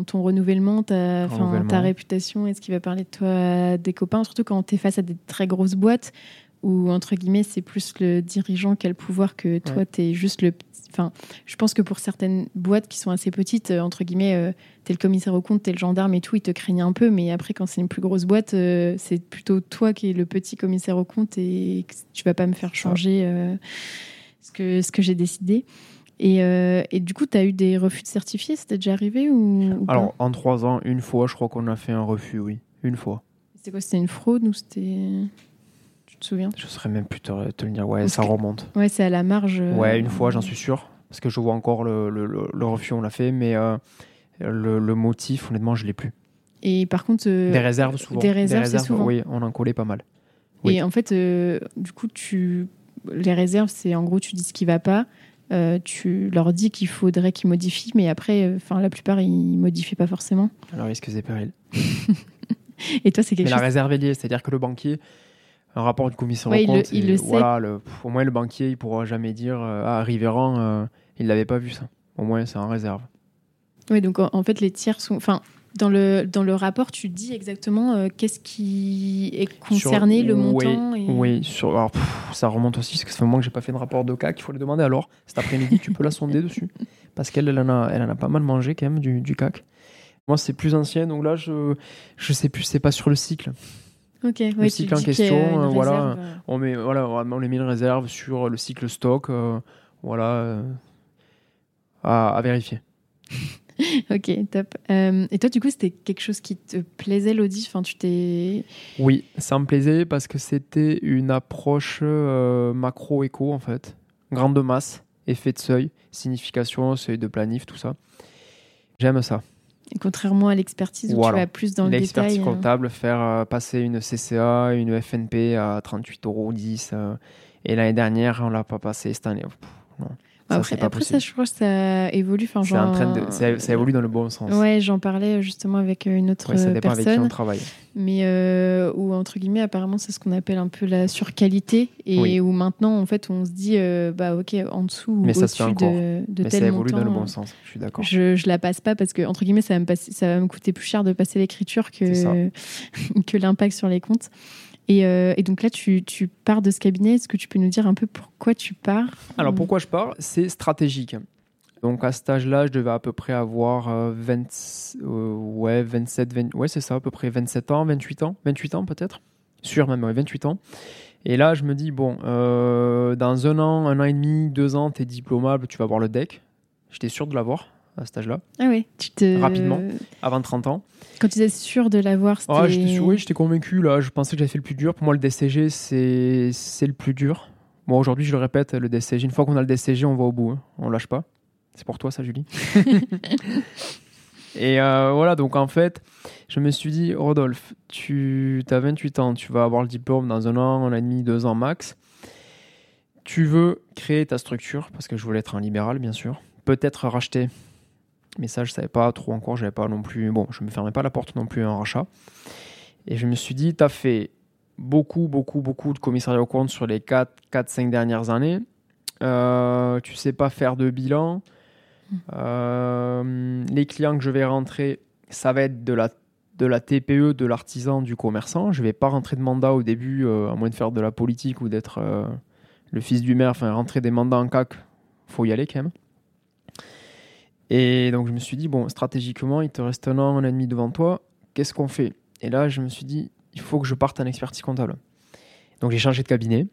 ton renouvellement, ta, ta réputation, est-ce qu'il va parler de toi des copains, surtout quand tu es face à des très grosses boîtes où, entre guillemets, c'est plus le dirigeant qui a le pouvoir que toi, tu es juste le Enfin, je pense que pour certaines boîtes qui sont assez petites, euh, entre guillemets, euh, t'es le commissaire au compte, t'es le gendarme et tout, ils te craignent un peu. Mais après, quand c'est une plus grosse boîte, euh, c'est plutôt toi qui es le petit commissaire au compte et tu vas pas me faire changer ce que, ce que j'ai décidé. Et, et, du coup, tu as eu des refus de certifiés C'était déjà arrivé ou, Alors, en trois ans, une fois, je crois qu'on a fait un refus, oui. Une fois. C'était quoi C'était une fraude ou c'était. Te souviens? Je saurais même plus te, te le dire. Ouais, ça remonte. Ouais, c'est à la marge. euh, Ouais, une fois, j'en suis sûr. Parce que je vois encore le, le, le, le refus, on l'a fait. Mais euh, le, le motif, honnêtement, je l'ai plus. Et par contre. euh, Des réserves, souvent. des réserves, souvent. Oui, on en collait pas mal. Et en fait, euh, du coup, tu les réserves, c'est en gros, tu dis ce qui va pas. euh, tu leur dis qu'il faudrait qu'ils modifient, mais après, euh, la plupart, ils modifient pas forcément. Alors, risque et péril. Et toi, c'est quelque Mais la chose. réserve est liée, c'est-à-dire que le banquier, un rapport du commissaire Ouais, aux il le- comptes, il le sait. voilà, le, pff, au moins le banquier, il pourra jamais dire euh, Ah, Rivérand, euh, il l'avait pas vu ça. Au moins, c'est en réserve. Oui, donc en fait, les tiers sont. Enfin, dans le, dans le rapport, tu dis exactement euh, qu'est-ce qui est concerné, Sur- le oui, montant. et- Oui, sur, alors, pff, ça remonte aussi, parce que ça fait un moment que j'ai pas fait de rapport de CAC, il faut le demander. Alors, cet après-midi, tu peux la sonder dessus. Parce qu'elle elle en, a, elle en a pas mal mangé quand même du, du CAC. Moi, c'est plus ancien, donc là, je, je sais plus, c'est pas sur le cycle. Ok, ouais, Le cycle en question, euh, voilà. réserve, euh. On, met, voilà, on les met une réserve sur le cycle stock, euh, voilà, à, à vérifier. Ok, top. Euh, et toi, du coup, c'était quelque chose qui te plaisait, l'audit Enfin, tu t'es. Oui, ça me plaisait parce que c'était une approche euh, macro-éco en fait. Grande masse, effet de seuil, signification, seuil de planif, tout ça. J'aime ça. Et contrairement à l'expertise où tu vas plus dans le L'expertise détail. euh, comptable, faire euh, passer une CCA, une FNP à 38 euros 10. euh, et l'année dernière, on l'a pas passé cette année. Pff, non, ça, après, c'est pas après ça, je crois que ça évolue. Enfin, genre, train de, ça, ça évolue dans le bon sens. Ouais, j'en parlais justement avec euh, une autre Ouais, ça euh, dépend avec qui on personne. travaille. mais euh, où entre guillemets apparemment c'est ce qu'on appelle un peu la surqualité et Oui. où maintenant en fait on se dit euh, bah ok en dessous ou ça au-dessus de, de Mais ça tel évolue montant dans le bon euh, sens. Je suis d'accord. je, je la passe pas parce que entre guillemets ça va me, passer, ça va me coûter plus cher de passer l'écriture ça. que, que l'impact sur les comptes et, euh, et donc là tu, tu pars de ce cabinet est-ce que tu peux nous dire un peu pourquoi tu pars Alors Euh, pourquoi je pars? C'est stratégique. Donc à cet âge-là, je devais à peu près avoir euh, 20, euh, ouais, 27, 20, ouais c'est ça, à peu près 27 ans, 28 ans, 28 ans peut-être, sûr même, ouais, 28 ans. Et là, je me dis, bon, euh, dans un an, un an et demi, deux ans, tu es diplômable, tu vas avoir le deck. J'étais sûr de l'avoir à cet âge-là, ah ouais tu te Rapidement. avant 30 ans. quand tu étais sûr de l'avoir c'était Ah, j'étais sûr- oui, j'étais convaincu, là, je pensais que j'avais fait le plus dur. Pour moi, le DCG, c'est c'est le plus dur. Bon, aujourd'hui, je le répète, le DCG, une fois qu'on a le DCG, on va au bout, hein. on lâche pas. C'est pour toi, ça, Julie. Et euh, voilà, donc en fait, je me suis dit, Rodolphe, tu as 28 ans, tu vas avoir le diplôme dans un an, un an et demi, deux ans max. Tu veux créer ta structure, parce que je voulais être un libéral, bien sûr. Peut-être racheter. Mais ça, je savais pas trop encore, j'avais pas non plus. Bon, je me fermais pas la porte non plus à un rachat. Et je me suis dit, tu as fait beaucoup, beaucoup, beaucoup de commissariat aux comptes sur les 4, 4 5 dernières années. Euh, tu sais pas faire de bilan. Euh, les clients que je vais rentrer, ça va être de la, de la TPE, de l'artisan, du commerçant. Je vais pas rentrer de mandat au début, euh, à moins de faire de la politique ou d'être euh, le fils du maire. Enfin, rentrer des mandats en CAC, faut y aller quand même. Et donc, je me suis dit, bon, stratégiquement, il te reste un an, un an et demi devant toi. Qu'est-ce qu'on fait? Et là, je me suis dit, il faut que je parte en expertise comptable. Donc, j'ai changé de cabinet.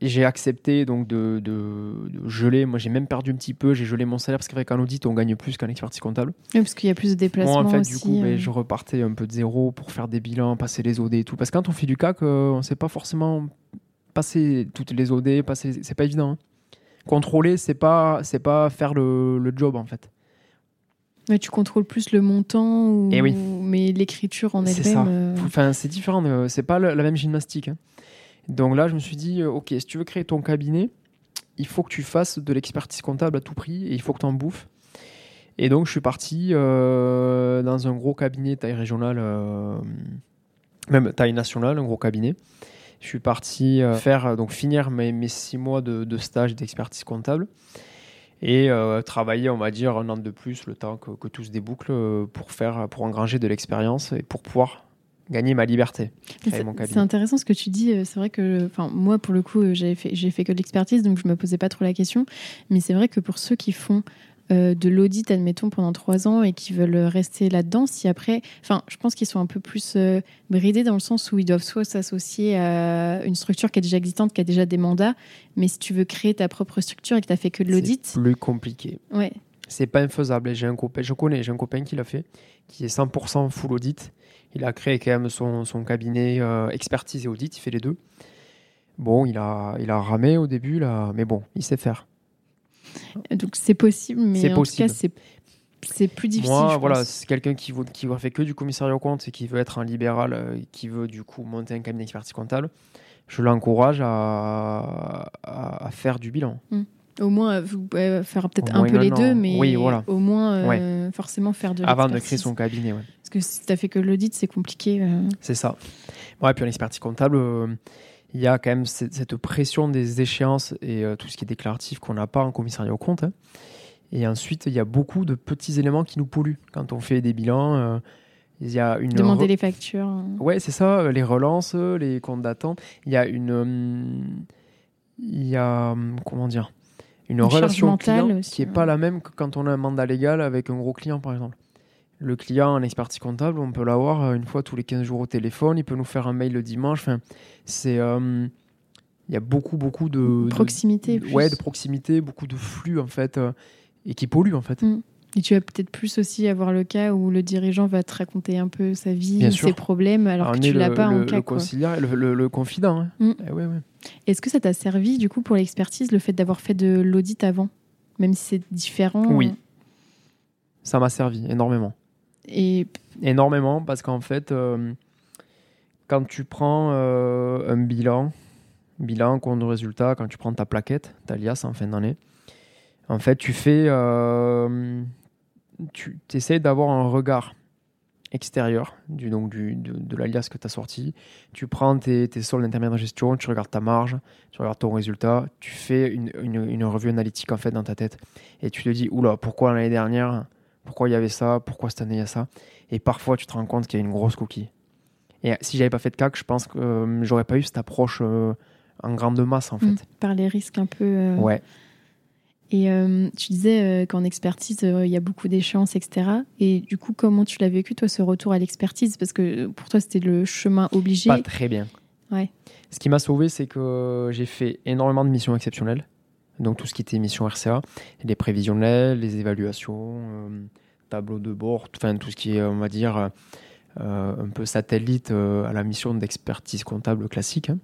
Et j'ai accepté donc de, de- de geler. Moi, j'ai même perdu un petit peu. J'ai gelé mon salaire parce qu'avec un audit, on gagne plus qu'en expertise comptable. Ouais, parce qu'il y a plus de déplacements Moi, en fait, aussi du coup, ben, euh. je repartais un peu de zéro pour faire des bilans, passer les OD et tout. Parce que quand on fait du CAC, euh, on ne sait pas forcément passer toutes les OD. Passer, c'est pas évident. hein. Contrôler, c'est pas, c'est pas faire le, le job en fait. Ouais, tu contrôles plus le montant, ou... Eh oui. mais l'écriture en C'est ça. elle-même. euh, Enfin, c'est différent. euh, C'est pas la même gymnastique. hein. Donc là, je me suis dit, euh, ok, si tu veux créer ton cabinet, il faut que tu fasses de l'expertise comptable à tout prix et il faut que tu en bouffes. Et donc, je suis parti euh, dans un gros cabinet taille régionale, euh, même taille nationale, un gros cabinet. Je suis parti euh, faire euh, donc finir mes, mes six mois de, de stage d'expertise comptable et euh, travailler, on va dire, un an de plus, le temps que, que tout se déboucle, pour faire, pour engranger de l'expérience et pour pouvoir gagner ma liberté. C'est intéressant ce que tu dis. C'est vrai que, enfin, moi pour le coup, j'ai fait, fait que de l'expertise, donc je me posais pas trop la question. Mais c'est vrai que pour ceux qui font de l'audit, admettons, pendant trois ans et qui veulent rester là-dedans, si après, enfin, je pense qu'ils sont un peu plus euh, bridés dans le sens où ils doivent soit s'associer à une structure qui est déjà existante, qui a déjà des mandats, mais si tu veux créer ta propre structure et que tu as fait que de l'audit, C'est plus compliqué. ouais, c'est pas infaisable. J'ai un copain, je connais, j'ai un copain qui l'a fait, qui est 100% full audit. Il a créé quand même son, son cabinet euh, expertise et audit, il fait les deux. Bon, il a, il a ramé au début, là, mais bon, il sait faire. Donc c'est possible, mais C'est en possible. tout cas, c'est c'est plus difficile. Moi, je voilà, c'est quelqu'un qui veut, qui fait que du commissariat au compte et qui veut être un libéral, euh, qui veut du coup monter un cabinet d'expertise comptable. Je l'encourage à, à, à faire du bilan. Au moins, euh, vous pouvez faire peut-être un peu les an. deux, mais Oui, voilà. au moins euh, forcément faire de Avant de créer son cabinet, ouais. Parce que si tu fait que l'audit, c'est compliqué. euh. C'est ça. Ouais, puis en expertise comptable, il y a quand même cette, cette pression des échéances et euh, tout ce qui est déclaratif qu'on n'a pas en commissariat au compte. hein. Et ensuite, il y a beaucoup de petits éléments qui nous polluent. Quand on fait des bilans, euh, il y a une... Demander re- les factures. euh. Ouais, c'est ça, euh, les relances, les comptes d'attente. Il y a une... hum, il y a... Comment dire Une, relation client aussi, qui n'est ouais. pas la même que quand on a un mandat légal avec un gros client, par exemple. Le client en expertise comptable, on peut l'avoir euh, une fois tous les 15 jours au téléphone. Il peut nous faire un mail le dimanche. Enfin, c'est... hum, il y a beaucoup, beaucoup de... Proximité, de- ouais, de proximité, beaucoup de flux, en fait, euh, et qui polluent, en fait. Et tu vas peut-être plus aussi avoir le cas où le dirigeant va te raconter un peu sa vie, Bien ses sûr. problèmes, alors que tu l'as pas le, en le cas. conciliaire, le, le- le confident. hein. Mm. Eh ouais, ouais. Est-ce que ça t'a servi du coup pour l'expertise, le fait d'avoir fait de l'audit avant Même si c'est différent? Oui. Ça m'a servi énormément. Et Énormément parce qu'en fait, euh, quand tu prends euh, un bilan, bilan, compte de résultat, quand tu prends ta plaquette, ta liasse en fin d'année, en fait, tu fais. euh, tu essaies d'avoir un regard extérieur du, donc du, de, de la liasse que tu as sortie. Tu prends tes, tes soldes intermédiaires de gestion, tu regardes ta marge, tu regardes ton résultat, tu fais une, une, une revue analytique en fait dans ta tête. Et tu te dis, oula, pourquoi l'année dernière pourquoi il y avait ça, pourquoi cette année il y a ça. Et parfois, tu te rends compte qu'il y a une grosse coquille. Et si j'avais pas fait de CAC, je pense que euh, j'aurais pas eu cette approche euh, en grande masse, en fait. mm, par les risques un peu. euh, Ouais. Et euh, tu disais euh, qu'en expertise, euh, il y a beaucoup d'échéances, etc. Et du coup, comment tu l'as vécu, toi, ce retour à l'expertise? Parce que pour toi, c'était le chemin obligé. Pas très bien. Ouais. Ce qui m'a sauvé, c'est que j'ai fait énormément de missions exceptionnelles. Donc tout ce qui était mission RCA, les prévisionnels, les évaluations, euh, tableau de bord, enfin tout ce qui est, on va dire, euh, un peu satellite euh, à la mission d'expertise comptable classique. hein.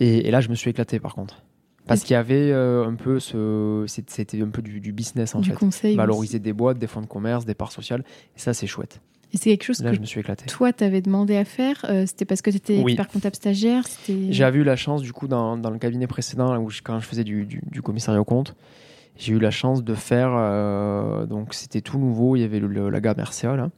Et, et là, je me suis éclaté par contre. Parce qu'il y avait euh, un peu ce. C'était un peu du, du business en du fait. conseil. Valoriser des boîtes, des fonds de commerce, des parts sociales. Et ça, c'est chouette. Et c'est quelque chose Là, que je me suis éclaté. toi, t'avais demandé à faire. euh, c'était parce que tu étais Oui. expert comptable stagiaire. J'avais eu la chance, du coup, dans, dans le cabinet précédent, où je- quand je faisais du, du- du commissariat au compte, j'ai eu la chance de faire. euh, donc, c'était tout nouveau. Il y avait le- le- la gamme RCA, là.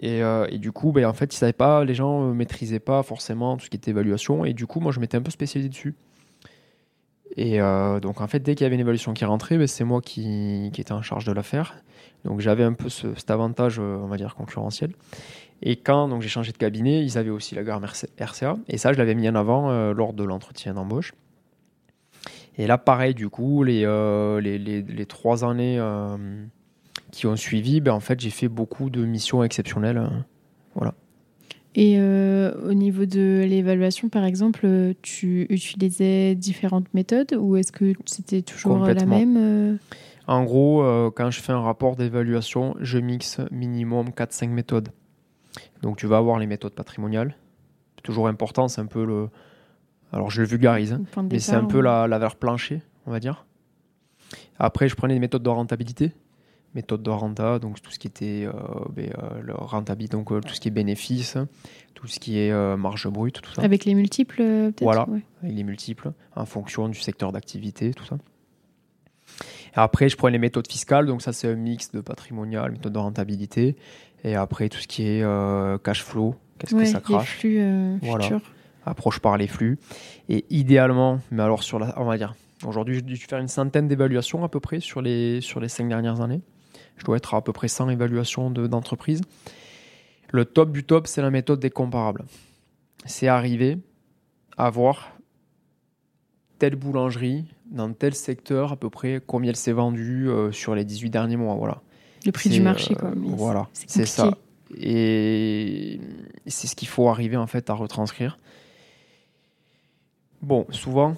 Et, euh, et du coup, ben, en fait, ils savaient pas, les gens ne maîtrisaient pas forcément tout ce qui était évaluation. Et du coup, moi, je m'étais un peu spécialisé dessus. Et euh, donc, en fait, dès qu'il y avait une évaluation qui rentrait, ben, c'est moi qui, qui étais en charge de la faire. Donc, j'avais un peu ce- cet avantage, euh, on va dire, concurrentiel. Et quand j'ai changé de cabinet, ils avaient aussi la gamme RCA. Et ça, je l'avais mis en avant euh, lors de l'entretien d'embauche. Et là, pareil, du coup, les, trois années qui ont suivi, ben, en fait, j'ai fait beaucoup de missions exceptionnelles. euh. Et euh, au niveau de l'évaluation, par exemple, euh, tu utilisais différentes méthodes ou est-ce que c'était toujours la Complètement. même euh? En gros, euh, quand je fais un rapport d'évaluation, je mixe minimum 4-5 méthodes. Donc, tu vas avoir les méthodes patrimoniales. C'est toujours important, c'est un peu le. Alors, je le vulgarise. hein. Mais c'est un peu ou- la, la valeur plancher, on va dire. Après, je prenais des méthodes de rentabilité. Méthode de renta, donc tout ce qui était euh, ben, euh, le rentabilité, donc euh, tout ce qui est bénéfice, tout ce qui est marge brute, tout ça. Avec les multiples, peut-être Voilà. ouais. avec les multiples, en fonction du secteur d'activité, tout ça. Et après, je prends les méthodes fiscales, donc ça c'est un mix de patrimonial, méthode de rentabilité, et après tout ce qui est cash flow, qu'est-ce Ouais, que ça crache, flux Voilà. futurs. approche par les flux, et idéalement, mais alors sur la, on va dire, aujourd'hui j'ai dû faire une centaine d'évaluations à peu près sur les, sur les cinq dernières années. Je dois être à, à peu près 100 évaluations de- d'entreprise. Le top du top, c'est la méthode des comparables. C'est arriver à voir telle boulangerie dans tel secteur à peu près combien elle s'est vendue euh, sur les 18 derniers mois. Voilà. Le prix du marché, euh, quoi. mais voilà, c'est ça. Et c'est ce qu'il faut arriver en fait à retranscrire. Bon, souvent,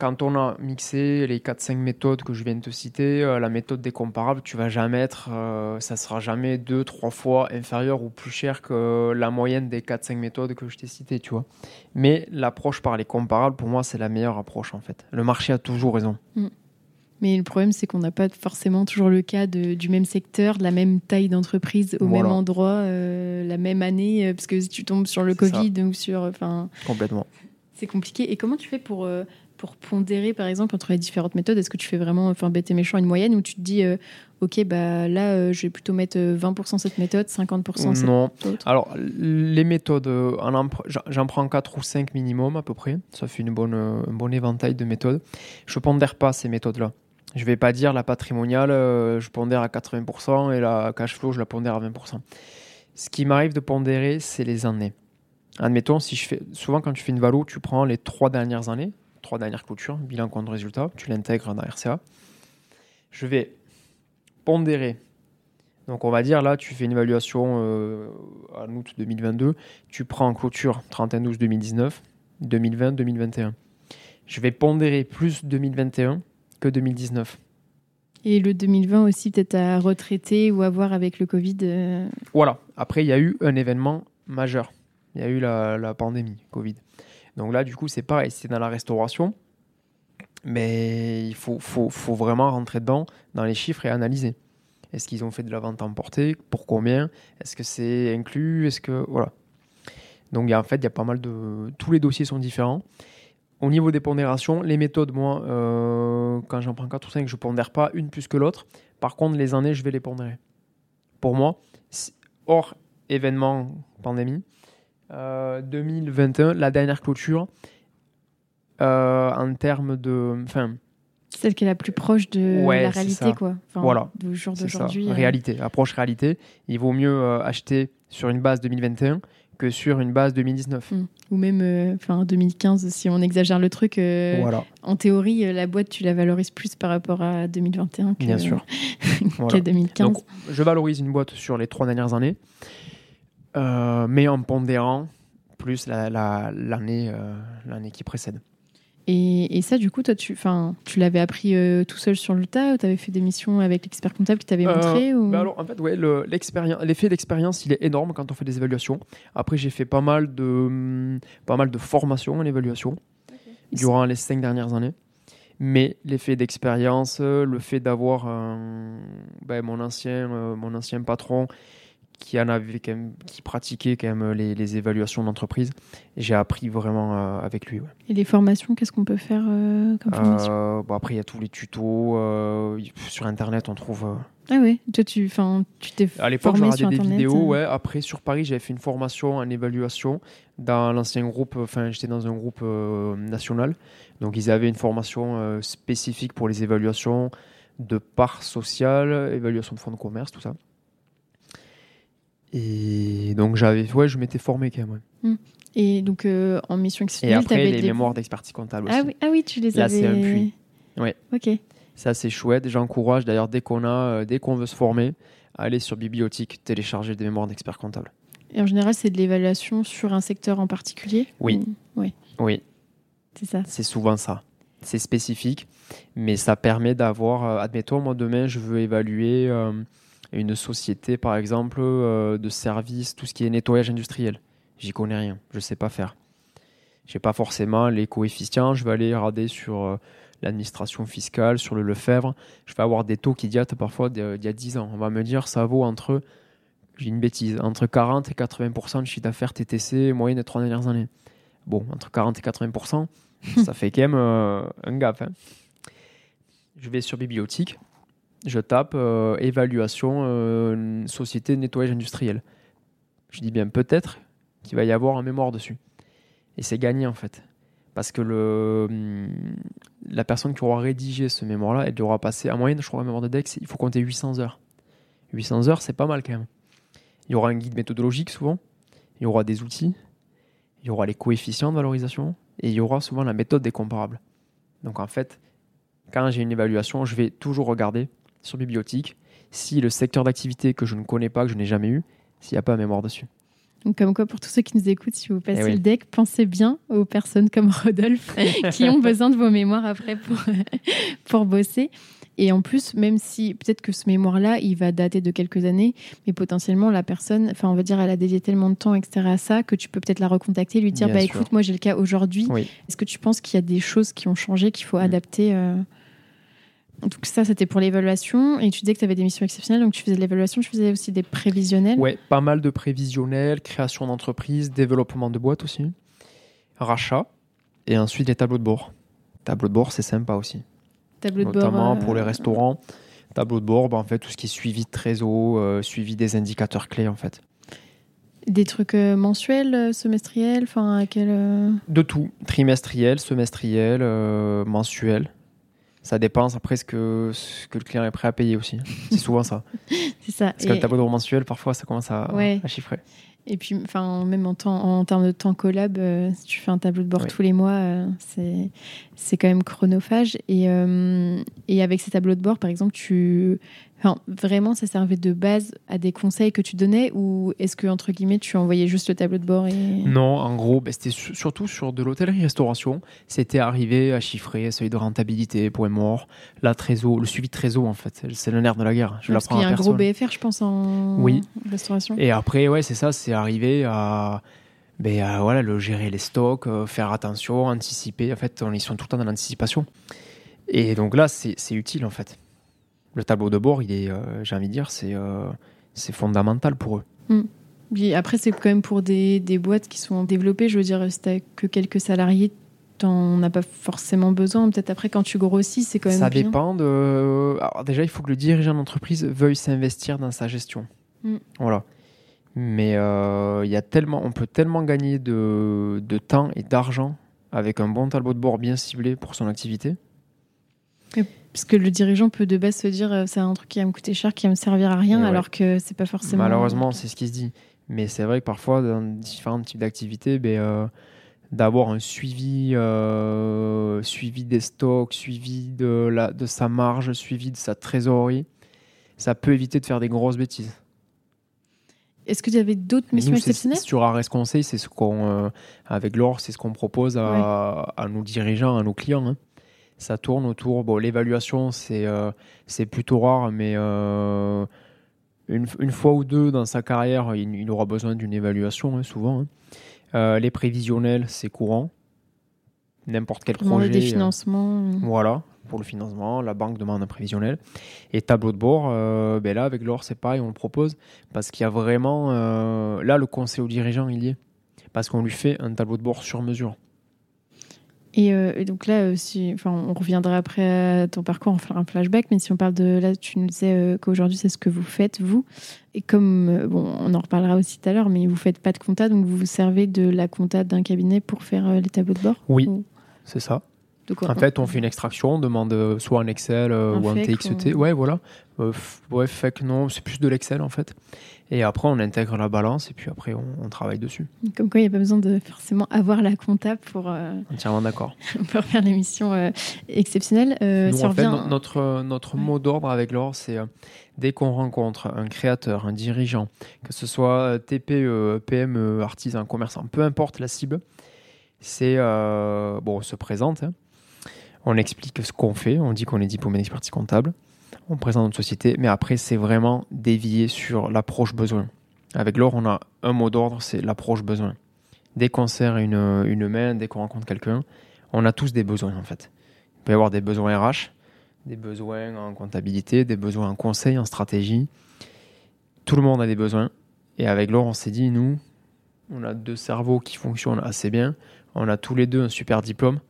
quand on a mixé les 4-5 méthodes que je viens de te citer, euh, la méthode des comparables, tu vas jamais être, euh, ça sera jamais 2-3 fois inférieur ou plus cher que la moyenne des 4-5 méthodes que je t'ai citées, tu vois. Mais l'approche par les comparables, pour moi, c'est la meilleure approche en fait. Le marché a toujours raison. Mm. Mais le problème, c'est qu'on n'a pas forcément toujours le cas de, du même secteur, de la même taille d'entreprise au même endroit, euh, la même année, parce que si tu tombes sur le Covid ou sur. Complètement. C'est compliqué. Et comment tu fais pour pour pondérer, par exemple, entre les différentes méthodes Est-ce que tu fais vraiment, enfin, bête et méchant, une moyenne où tu te dis, euh, OK, bah là, euh, je vais plutôt mettre 20% euh, cette méthode, 50% cette Non. Alors, les méthodes, j'en prends 4 ou 5 minimum à peu près. Ça fait une bonne, un bon éventail de méthodes. Je pondère pas ces méthodes-là. Je vais pas dire la patrimoniale, je pondère à 80% et la cash flow, je la pondère à 20%. Ce qui m'arrive de pondérer, c'est les années. Admettons, si je fais, souvent quand tu fais une valo, tu prends les trois dernières années trois dernières clôtures, bilan compte résultat, tu l'intègres dans RCA. Je vais pondérer. Donc on va dire là, tu fais une évaluation euh, en août 2022, tu prends en clôture 31 12 2019, 2020, 2021. Je vais pondérer plus 2021 que 2019. Et le 2020 aussi peut-être à retraiter ou à voir avec le Covid euh, Voilà. Après, il y a eu un événement majeur. Il y a eu la, la pandémie Covid. Donc là, du coup, c'est pareil, c'est dans la restauration. Mais il faut, vraiment rentrer dedans, dans les chiffres et analyser. Est-ce qu'ils ont fait de la vente emportée? Pour combien? Est-ce que c'est inclus? Est-ce que. Voilà. Donc, en fait, il y a pas mal de. Tous les dossiers sont différents. Au niveau des pondérations, les méthodes, moi, euh, quand j'en prends 4 ou 5, je ne pondère pas une plus que l'autre. Par contre, les années, je vais les pondérer. Pour moi, hors événement pandémie, 2021, euh, la dernière clôture, euh, en termes de. Enfin, celle qui est la plus proche de la réalité, quoi. voilà. Du jour d'aujourd'hui. Euh. Réalité, approche réalité. Il vaut mieux acheter sur une base 2021 que sur une base 2019. Hum. Ou même enfin 2015, si on exagère le truc. voilà. En théorie, la boîte, tu la valorises plus par rapport à 2021 Bien sûr. qu'à 2015. je valorise une boîte sur les trois dernières années. Euh, mais en pondérant plus l'année euh, l'année qui précède. Et, et, ça, du coup, toi, tu, tu l'avais appris euh, tout seul sur le tas ou tu avais fait des missions avec l'expert comptable qui t'avait montré ou... Bah alors, En fait, ouais, l'effet d'expérience, il est énorme quand on fait des évaluations. Après, j'ai fait pas mal de, pas mal de formations en évaluation durant les cinq dernières années. Mais l'effet d'expérience, le fait d'avoir ben, mon, ancien, mon ancien patron qui en avait quand même, qui pratiquait quand même les, les évaluations d'entreprise. J'ai appris vraiment euh, avec lui. Et les formations, qu'est-ce qu'on peut faire euh, comme formation? euh, bon, Après, il y a tous les tutos. sur Internet, on trouve. Ah oui, toi, tu t'es À l'époque, j'ai regardé des vidéos. Ouais. Après, sur Paris, j'avais fait une formation en évaluation dans l'ancien groupe. Enfin, j'étais dans un groupe national. Donc, ils avaient une formation spécifique pour les évaluations de parts sociales, évaluation de fonds de commerce, tout ça. Et donc j'avais, ouais, je m'étais formé quand même. Hmm. Et donc euh, en mission exceptionnelle, tu avais les mémoires d'expertise comptable ah aussi. Ah oui, ah oui, tu les Là, avais. Là, c'est un puits. Ouais. Ok. Ça, c'est chouette. J'encourage d'ailleurs dès qu'on a, euh, dès qu'on veut se former, à aller sur bibliothèque, télécharger des mémoires d'experts comptables. Et en général, c'est de l'évaluation sur un secteur en particulier. Oui. Oui. Oui. C'est ça. C'est souvent ça. C'est spécifique, mais ça permet d'avoir. Euh, admettons, moi demain, je veux évaluer une société, par exemple, euh, de services, tout ce qui est nettoyage industriel. J'y connais rien, je ne sais pas faire. Je n'ai pas forcément les coefficients, je vais aller regarder sur euh, l'administration fiscale, sur le Lefebvre. Je vais avoir des taux qui datent parfois d'il y a 10 ans. On va me dire ça vaut entre, j'ai une bêtise, entre 40 et 80% de chiffre d'affaires TTC moyenne des trois dernières années. Bon, entre 40 et 80%, ça fait quand même euh, un gap. Hein. Je vais sur bibliothèque je tape euh, évaluation euh, société nettoyage industriel. Je dis bien peut-être qu'il va y avoir un mémoire dessus. Et c'est gagné en fait. Parce que hum, la personne qui aura rédigé ce mémoire-là, elle devra passer, en moyenne, je crois, un mémoire de DEX, il faut compter 800 heures. 800 heures, c'est pas mal quand même. Il y aura un guide méthodologique souvent, il y aura des outils, il y aura les coefficients de valorisation, et il y aura souvent la méthode des comparables. Donc en fait, quand j'ai une évaluation, je vais toujours regarder sur bibliothèque si le secteur d'activité que je ne connais pas, que je n'ai jamais eu, s'il n'y a pas mémoire dessus. Donc, comme quoi, pour tous ceux qui nous écoutent, si vous passez Eh oui. le deck, pensez bien aux personnes comme Rodolphe qui ont besoin de vos mémoires après pour, pour bosser. Et en plus, même si peut-être que ce mémoire-là, il va dater de quelques années, mais potentiellement la personne, enfin on va dire, elle a dédié tellement de temps, etc. à ça, que tu peux peut-être la recontacter, lui dire, Bien bah sûr. écoute, moi j'ai le cas aujourd'hui. Oui. Est-ce que tu penses qu'il y a des choses qui ont changé, qu'il faut Mm. adapter euh, Donc ça, c'était pour l'évaluation. Et tu disais que tu avais des missions exceptionnelles, donc tu faisais de l'évaluation, tu faisais aussi des prévisionnels. Ouais, pas mal de prévisionnels, création d'entreprise, développement de boîte aussi, rachat, et ensuite les tableaux de bord. Tableau de bord, c'est sympa aussi. Tableau de Notamment bord. euh, pour les restaurants. Tableau de bord, bah, en fait, tout ce qui est suivi de trésor, euh, suivi des indicateurs clés, en fait. Des trucs euh, mensuels, euh, semestriels, enfin à quel. euh, De tout, trimestriel, semestriel, euh, mensuel. Ça dépend après ce que, ce que le client est prêt à payer aussi. C'est souvent ça. C'est ça. Parce que le Et- tableau de bord mensuel, parfois, ça commence à, Ouais. à chiffrer. Et puis, enfin, même en, temps, en termes de temps collab, euh, si tu fais un tableau de bord Oui. tous les mois, euh, c'est c'est quand même chronophage. Et, euh, et avec ces tableaux de bord, par exemple, tu, enfin, vraiment, ça servait de base à des conseils que tu donnais ou est-ce que entre guillemets, tu envoyais juste le tableau de bord et Non, en gros, ben, c'était su- surtout sur de l'hôtellerie-restauration. C'était arrivé à chiffrer seuil de rentabilité, point mort, la trésor, le suivi de trésor, en fait. C'est le nerf de la guerre. Je parce l'apprends qu'il y a à un gros. BFR, je pense, en Oui. restauration. Et après, ouais, c'est ça, c'est arrivé à, ben, à, voilà, le gérer les stocks, euh, faire attention, anticiper. En fait, on, ils sont tout le temps dans l'anticipation. Et donc là, c'est utile, en fait. Le tableau de bord, il est, euh, j'ai envie de dire, c'est euh, c'est fondamental pour eux. Puis après, c'est quand même pour des, des boîtes qui sont développées. Je veux dire, si t'as que quelques salariés, t'en as pas forcément besoin. Peut-être après, quand tu grossis, c'est quand même Ça bien. dépend de. Alors déjà, il faut que le dirigeant d'entreprise veuille s'investir dans sa gestion. Mm. Voilà. Mais euh, il y a tellement, on peut tellement gagner de, de temps et d'argent avec un bon tableau de bord bien ciblé pour son activité. Parce que le dirigeant peut de base se dire euh, c'est un truc qui va me coûter cher, qui va me servir à rien, ouais. alors que c'est pas forcément. Malheureusement, c'est ce qui se dit. Mais c'est vrai que parfois, dans différents types d'activités, ben, euh, d'avoir un suivi, euh, suivi des stocks, suivi de, la, de sa marge, suivi de sa trésorerie, ça peut éviter de faire des grosses bêtises. Est-ce que tu avais d'autres missions Nous, exceptionnelles Sur Ares Conseil, c'est ce qu'on, euh, avec l'or, c'est ce qu'on propose à, à nos dirigeants, à nos clients. hein. Ça tourne autour. Bon, l'évaluation, c'est euh, c'est plutôt rare, mais euh, une, une fois ou deux dans sa carrière, il, il aura besoin d'une évaluation, hein, souvent. hein. Euh, les prévisionnels, c'est courant. N'importe quel projet. des financements voilà, pour le financement, la banque demande un prévisionnel. Et tableau de bord, ben là, avec l'or, c'est pareil, on le propose parce qu'il y a vraiment. là, le conseil au dirigeant, il y est. Parce qu'on lui fait un tableau de bord sur mesure. Et, euh, et donc là, euh, si, enfin, on reviendra après à ton parcours, on fera un flashback, mais si on parle de là, tu nous disais euh, qu'aujourd'hui c'est ce que vous faites, vous. Et comme, bon, on en reparlera aussi tout à l'heure, mais vous faites pas de compta, donc vous vous servez de la compta d'un cabinet pour faire les tableaux de bord Oui, Ou- c'est ça. En fait, on fait une extraction, on demande euh, soit un Excel euh, Un ou un TXT. ou- Ouais, voilà. Euh, ouais, FEC, non, c'est plus de l'Excel en fait. Et après, on intègre la balance et puis après, on, on travaille dessus. Comme quoi, il n'y a pas besoin de forcément avoir la compta pour, euh, Entièrement d'accord. pour faire l'émission euh, exceptionnelle. Euh, Nous, si en fait, no- notre, notre Ouais. mot d'ordre avec l'or, c'est dès qu'on rencontre un créateur, un dirigeant, que ce soit TPE, PME, artisan, commerçant, peu importe la cible, c'est bon, on se présente, hein. On explique ce qu'on fait, on dit qu'on est diplômé d'expertise comptable, on présente notre société, mais après, c'est vraiment dévié sur l'approche besoin. Avec l'or, on a un mot d'ordre, c'est l'approche besoin. Dès qu'on serre une, une main, dès qu'on rencontre quelqu'un, on a tous des besoins en fait. Il peut y avoir des besoins RH, des besoins en comptabilité, des besoins en conseil, en stratégie. Tout le monde a des besoins. Et avec Laure, on s'est dit, nous, on a deux cerveaux qui fonctionnent assez bien. On a tous les deux un super diplôme.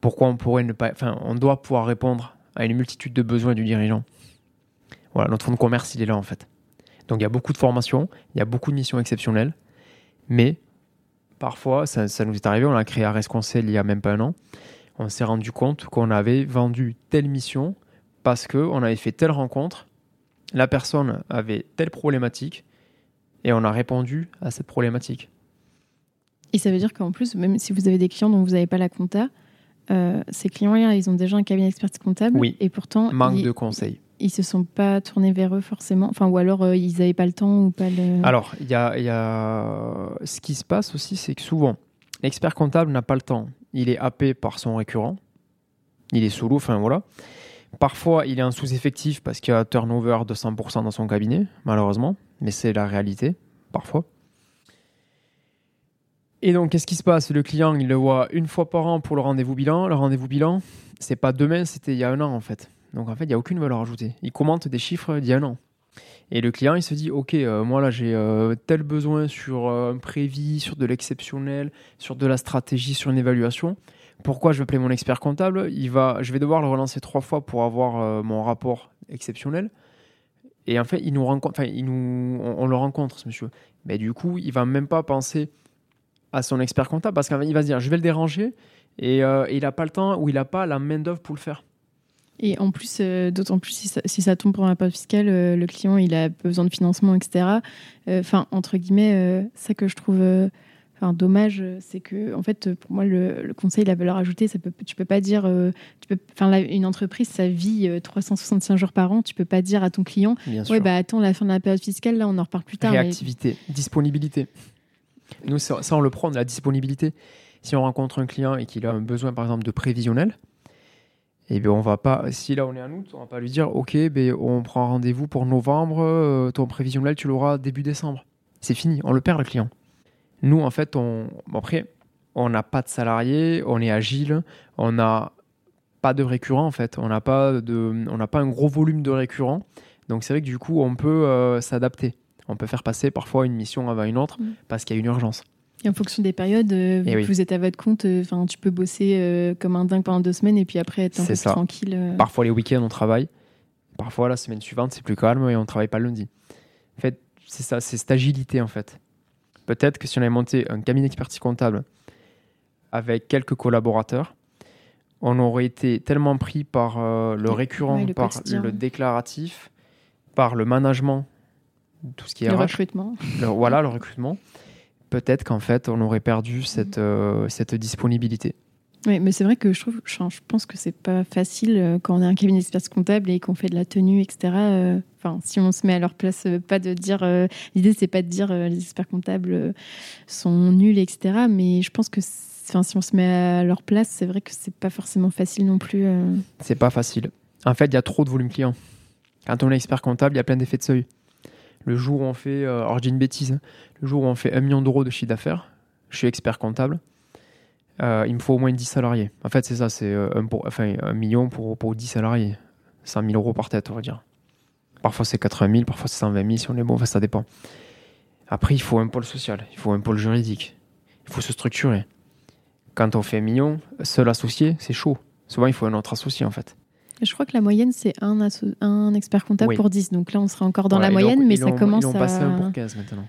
Pourquoi on pourrait ne pas. Enfin, on doit pouvoir répondre à une multitude de besoins du dirigeant. Voilà, notre fonds de commerce, il est là en fait. Donc il y a beaucoup de formations, il y a beaucoup de missions exceptionnelles. Mais parfois, ça, nous est arrivé, on a créé Ares Conseil il y a même pas un an on s'est rendu compte qu'on avait vendu telle mission parce qu'on avait fait telle rencontre, la personne avait telle problématique et on a répondu à cette problématique. Et ça veut dire qu'en plus, même si vous avez des clients dont vous n'avez pas la compta, euh, ces clients-là, ils ont déjà un cabinet d'expertise comptable. Oui. Et pourtant, Manque ils, de conseils. ils se sont pas tournés vers eux forcément Enfin, ou alors euh, ils n'avaient pas le temps ou pas le. Alors, il y a, y a... ce qui se passe aussi, c'est que souvent, l'expert comptable n'a pas le temps. Il est happé par son récurrent. Il est sous l'eau, enfin voilà. Parfois, il est en sous-effectif parce qu'il y a un turnover de 100% dans son cabinet, malheureusement. Mais c'est la réalité, parfois. Et donc, qu'est-ce qui se passe? Le client, il le voit une fois par an pour le rendez-vous bilan. Le rendez-vous bilan, c'est pas demain, c'était il y a un an en fait. Donc en fait, il n'y a aucune valeur ajoutée. Il commente des chiffres d'il y a un an. Et le client, il se dit, OK, euh, moi là, j'ai euh, tel besoin sur euh, un prévis, sur de l'exceptionnel, sur de la stratégie, sur une évaluation. Pourquoi je vais appeler mon expert comptable? Il va, Je vais devoir le relancer trois fois pour avoir mon rapport exceptionnel. Et en fait, il nous rencontre, il nous, on, le rencontre, ce monsieur. Mais du coup, il va même pas penser à son expert comptable parce qu'il va se dire, je vais le déranger et, il n'a pas le temps ou il n'a pas la main-d'œuvre pour le faire. Et en plus, euh, d'autant plus si ça, si ça, tombe pour un période fiscale, euh, le client il a besoin de financement, etc. Euh, enfin, entre guillemets, ça que je trouve enfin, dommage, c'est que, en fait, pour moi, le, conseil, la valeur ajoutée, ça peut, tu peux pas dire, tu peux, enfin, une entreprise, ça vit 365 jours par an, tu peux pas dire à ton client, ouais, bah attends, la fin de la période fiscale, là, on en reparle plus tard. Réactivité, disponibilité. Nous, ça, on le prend, la disponibilité. Si on rencontre un client et qu'il a un besoin, par exemple, de prévisionnel, et bien on va pas, si là on est en août, on va pas lui dire ok, ben on prend rendez-vous pour novembre, euh, ton prévisionnel tu l'auras début décembre. C'est fini, on le perd le client. Nous en fait, on, après, on n'a pas de salariés, on est agile, on n'a pas de récurrent en fait, on n'a pas de, pas un gros volume de récurrent. Donc c'est vrai que du coup on peut euh, s'adapter. On peut faire passer parfois une mission avant une autre mmh. parce qu'il y a une urgence. Et en fonction des périodes, euh, eh vous êtes à votre compte, euh, tu peux bosser euh, comme un dingue pendant deux semaines et puis après être un peu tranquille. Parfois les week-ends on travaille, parfois la semaine suivante c'est plus calme et on travaille pas le lundi. En fait, c'est ça, c'est cette agilité en fait. Peut-être que si on avait monté un cabinet d'expertise comptable avec quelques collaborateurs, on aurait été tellement pris par le récurrent, par le déclaratif, par le management, tout ce qui est le recrutement. voilà, le recrutement peut-être qu'en fait, on aurait perdu cette, euh, cette disponibilité. Oui, mais c'est vrai que je, trouve, je pense que c'est pas facile euh, quand on est un cabinet d'experts comptable et qu'on fait de la tenue, etc. Euh, enfin, si on se met à leur place, pas de dire. L'idée, c'est pas de dire les experts comptables sont nuls, etc. Mais je pense que enfin, si on se met à leur place, c'est vrai que c'est pas forcément facile non plus. C'est pas facile. En fait, il y a trop de volume client. Quand on est expert comptable, il y a plein d'effets de seuil. Le jour où on fait, alors je une bêtise, hein, le jour où on fait un million d'euros de chiffre d'affaires, je suis expert comptable, euh, il me faut au moins 10 salariés. En fait, c'est ça, c'est euh, un, million pour, pour 10 salariés. 100 000 euros par tête, on va dire. Parfois c'est 80 000, parfois c'est 120 000 si on est bon, ça dépend. Après, il faut un pôle social, il faut un pôle juridique, il faut se structurer. Quand on fait un million, seul associé, c'est chaud. Souvent, il faut un autre associé en fait. Je crois que la moyenne, c'est un, un expert comptable pour 10. Donc là, on sera encore dans la moyenne, mais ça commence à. Ils ont passé un pour 15 maintenant.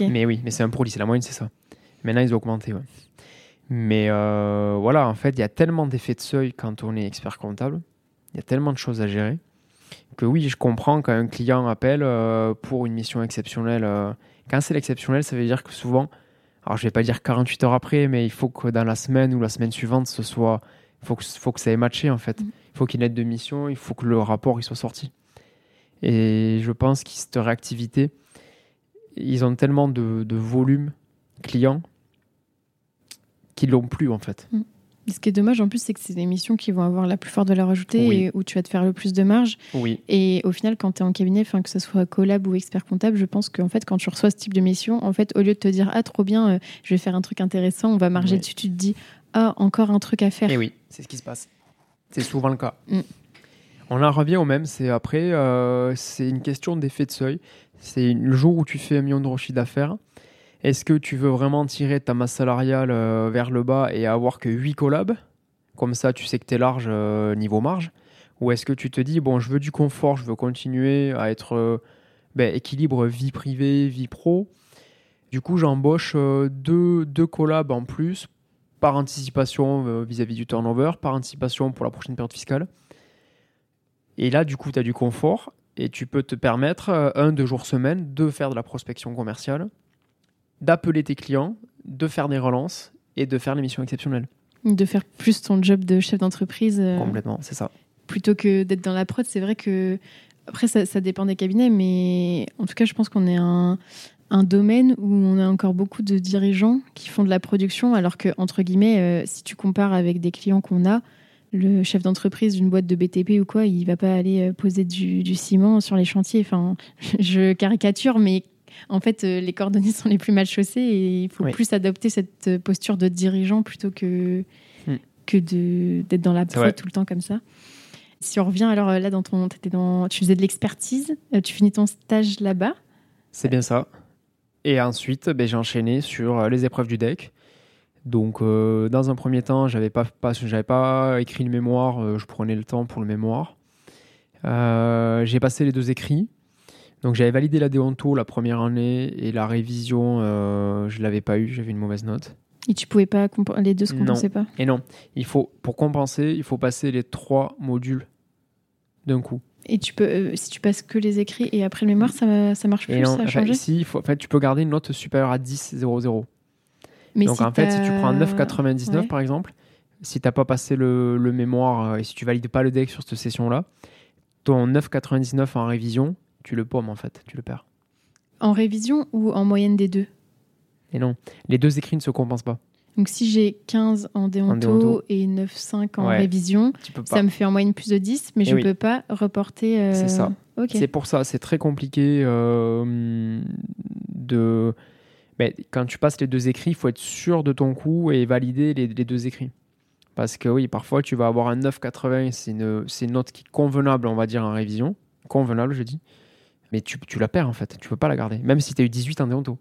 Mais oui, mais c'est un pour 10, c'est la moyenne, c'est ça. Maintenant, ils ont augmenté. Mais euh, voilà, en fait, il y a tellement d'effets de seuil quand on est expert comptable. Il y a tellement de choses à gérer que oui, je comprends quand un client appelle euh, pour une mission exceptionnelle. Euh, quand c'est l'exceptionnel, ça veut dire que souvent, alors je vais pas dire 48 heures après, mais il faut que dans la semaine ou la semaine suivante, ce soit, il faut que, faut que ça ait matché en fait. Mm. Il faut qu'il y ait une aide de mission, il faut que le rapport il soit sorti. Et je pense que cette réactivité, ils ont tellement de, volume client qu'ils l'ont plus en fait. Mm. Ce qui est dommage en plus, c'est que c'est des missions qui vont avoir la plus forte valeur ajoutée et où tu vas te faire le plus de marge. Oui. Et au final, quand tu es en cabinet, que ce soit collab ou expert comptable, je pense qu'en fait, quand tu reçois ce type de mission, en fait, au lieu de te dire ah trop bien, euh, je vais faire un truc intéressant, on va marger dessus, tu te dis ah encore un truc à faire. Et oui, c'est ce qui se passe. C'est souvent le cas. Mm. On en revient au même. C'est après, euh, c'est une question d'effet de seuil. C'est le jour où tu fais un million de chiffre d'affaires. Est-ce que tu veux vraiment tirer ta masse salariale euh, vers le bas et avoir que 8 collabs? Comme ça, tu sais que tu es large euh, niveau marge. Ou est-ce que tu te dis, bon, je veux du confort, je veux continuer à être ben, équilibre vie privée, vie pro. Du coup, j'embauche deux, deux collabs en plus par anticipation vis-à-vis -vis du turnover, par anticipation pour la prochaine période fiscale. Et là, du coup, tu as du confort et tu peux te permettre, euh, un, deux jours semaine, de faire de la prospection commerciale, d'appeler tes clients, de faire des relances et de faire l'émission exceptionnelle. De faire plus ton job de chef d'entreprise. Euh. Complètement, c'est ça. plutôt que d'être dans la prod. C'est vrai que après ça, ça, dépend des cabinets, mais en tout cas, je pense qu'on est un, un domaine où on a encore beaucoup de dirigeants qui font de la production, alors que entre guillemets, euh, si tu compares avec des clients qu'on a, le chef d'entreprise d'une boîte de BTP ou quoi, il va pas aller euh, poser du, du ciment sur les chantiers. Enfin, je caricature, mais en fait, euh, les coordonnées sont les plus mal chaussées et il faut plus adopter cette posture de dirigeant plutôt que, hmm. que d'être dans la prod tout le temps comme ça. Si on revient alors là, dans ton, étais dans, tu faisais de l'expertise, tu finis ton stage là-bas. C'est bien ça. Et ensuite, ben, j'ai enchaîné sur les épreuves du deck. Donc, dans un premier temps, j'avais pas, pas, j'avais pas écrit le mémoire, je prenais le temps pour le mémoire. j'ai passé les deux écrits. Donc j'avais validé la déonto la première année et la révision, euh, je l'avais pas eu, j'avais une mauvaise note. Et tu pouvais pas les deux se compensaient pas? Et non, il faut pour compenser, il faut passer les trois modules d'un coup. Et tu peux, euh, si tu passes que les écrits et après le mémoire, ça, ça marche plus, ça a changé Si, faut, en fait, tu peux garder une note supérieure à 10, 0, 0. Mais Donc en fait, si tu prends 9,99 par exemple, si tu n'as pas passé le, le, mémoire euh, et si tu valides pas le deck sur cette session-là, ton 9,99 en révision, tu le paumes en fait, tu le perds. En révision ou en moyenne des deux? Et non, les deux écrits ne se compensent pas. Donc si j'ai 15 en déonto, et 9,5 en révision, ça me fait en moyenne plus de 10, mais eh je ne peux pas reporter. Euh, c'est ça. C'est pour ça, c'est très compliqué euh, de. Mais quand tu passes les deux écrits, il faut être sûr de ton coup et valider les, deux écrits. Parce que oui, parfois tu vas avoir un 9,80, c'est une, une note qui est convenable, on va dire, en révision. Convenable, je dis mais tu, tu, la perds en fait, tu peux pas la garder, même si tu as eu 18 en déonto.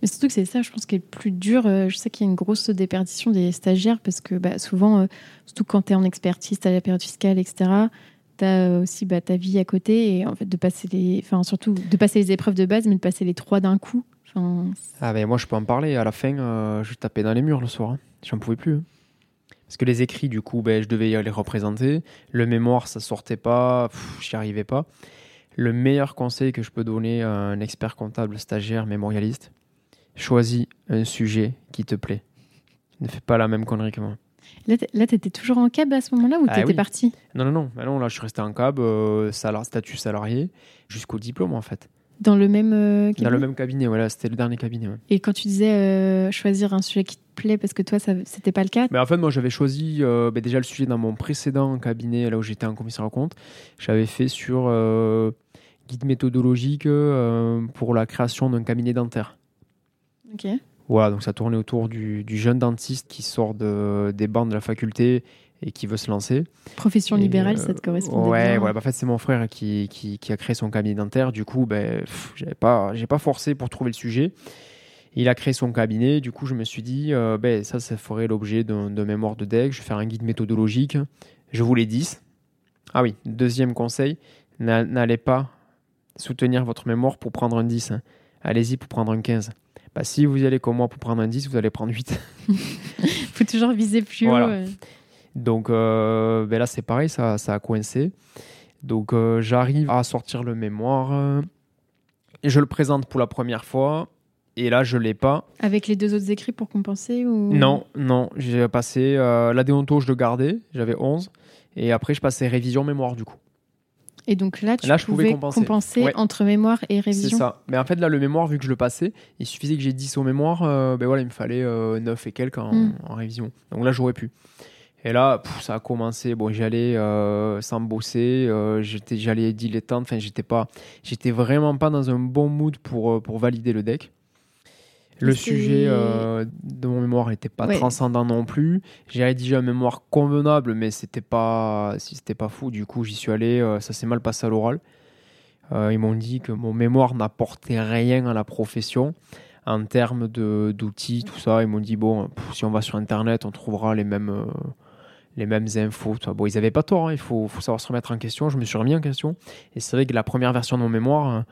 Mais surtout que c'est ça, je pense, qui est le plus dur. Euh, je sais qu'il y a une grosse déperdition des stagiaires parce que bah, souvent, euh, surtout quand tu es en expertise, tu as la période fiscale, etc., tu as aussi bah, ta vie à côté et en fait, de passer les. Enfin, surtout de passer les épreuves de base, mais de passer les trois d'un coup. Ah, mais moi, je peux en parler. À la fin, euh, je tapais dans les murs le soir. Hein. J'en pouvais plus. Hein. Parce que les écrits, du coup, ben, je devais les représenter. Le mémoire, ça sortait pas. J'y arrivais pas. Le meilleur conseil que je peux donner à un expert comptable, stagiaire, mémorialiste, choisis un sujet qui te plaît. Ne fais pas la même connerie que moi. Là, tu étais toujours en cab à ce moment-là ou ah tu étais parti? Non, non, non. Bah non. Là, je suis resté en cab, euh, statut salarié, jusqu'au diplôme en fait. Dans le même cabinet euh, Dans le même cabinet, voilà, c'était le dernier cabinet. Et quand tu disais euh, choisir un sujet qui te plaît, parce que toi, ça, c'était pas le cas? Mais En fait, moi, j'avais choisi euh, bah, déjà le sujet dans mon précédent cabinet, là où j'étais en commissaire en compte. J'avais fait sur guide méthodologique pour la création d'un cabinet dentaire. Ok. Voilà, donc ça tournait autour du, du jeune dentiste qui sort de, des bancs de la faculté et qui veut se lancer. Profession libérale, ça te correspond Ouais, ouais bah, en fait, c'est mon frère qui, qui, qui, a créé son cabinet dentaire. Du coup, ben, j'avais pas, j'ai pas forcé pour trouver le sujet. Il a créé son cabinet. Du coup, je me suis dit, euh, ben, ça, ça ferait l'objet d'un mémoire de deck. Je vais faire un guide méthodologique. Je voulais 10. Ah oui, deuxième conseil, n'allez pas soutenir votre mémoire pour prendre un 10. Hein. Allez-y pour prendre un 15. Bah, si vous y allez comme moi pour prendre un 10, vous allez prendre 8. faut toujours viser plus haut. Donc euh, ben là, c'est pareil, ça, ça, a coincé. Donc euh, j'arrive à sortir le mémoire. et je le présente pour la première fois. Et là, je l'ai pas. Avec les deux autres écrits pour compenser ou... Non, non. J'ai passé euh, la déonto, je le gardais. J'avais 11. Et après, je passais révision mémoire du coup. Et donc là, tu là, pouvais compenser, entre mémoire et révision. C'est ça. Mais en fait, là, le mémoire, vu que je le passais, il suffisait que j'ai 10 au mémoire. ben voilà, il me fallait 9 et quelques en, hmm. en révision. Donc là, j'aurais pu. Et là, ça a commencé. Bon, j'allais euh, sans bosser, euh, j'étais, j'allais dilettante. Enfin, j'étais pas, j'étais vraiment pas dans un bon mood pour euh, pour valider le deck. Le sujet de mon mémoire n'était pas transcendant non plus. J'ai rédigé un mémoire convenable, mais c'était pas, si c'était pas fou. Du coup, j'y suis allé. ça s'est mal passé à l'oral. ils m'ont dit que mon mémoire n'apportait rien à la profession en termes de, d'outils, tout ça. Ils m'ont dit bon, si on va sur Internet, on trouvera les mêmes les mêmes infos. Bon, ils n'avaient pas tort, hein, il faut, faut, savoir se remettre en question. Je me suis remis en question. Et c'est vrai que la première version de mon mémoire, hein,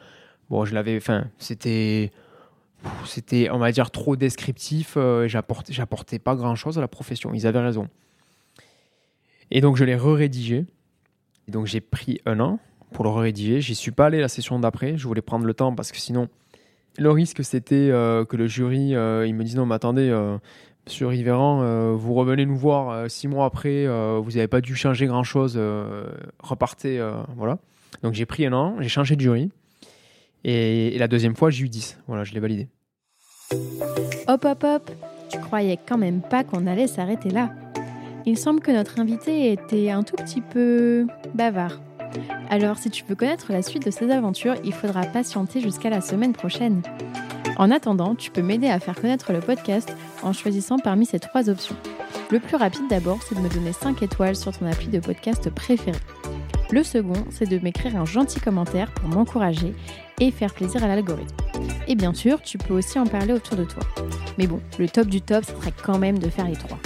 bon, je l'avais, enfin, c'était, c'était, on va dire, trop descriptif. Euh, j'apportais, pas grand chose à la profession. Ils avaient raison. Et donc, je l'ai re-rédigé. Et donc, j'ai pris un an pour le re-rédiger. J'y suis pas allé la session d'après. Je voulais prendre le temps parce que sinon, le risque, c'était euh, que le jury, euh, il me dise non, mais attendez, sur Yveran, vous revenez nous voir six mois après, vous n'avez pas dû changer grand-chose, repartez, voilà. Donc j'ai pris un an, j'ai changé de jury. Et, la deuxième fois, j'ai eu 10. Voilà, je l'ai validé. Hop, hop, hop Tu croyais quand même pas qu'on allait s'arrêter là. Il semble que notre invité était un tout petit peu bavard. Alors, si tu veux connaître la suite de ses aventures, il faudra patienter jusqu'à la semaine prochaine. En attendant, tu peux m'aider à faire connaître le podcast en choisissant parmi ces trois options. Le plus rapide d'abord, c'est de me donner 5 étoiles sur ton appli de podcast préféré. Le second, c'est de m'écrire un gentil commentaire pour m'encourager et faire plaisir à l'algorithme. Et bien sûr, tu peux aussi en parler autour de toi. Mais bon, le top du top, ce serait quand même de faire les trois.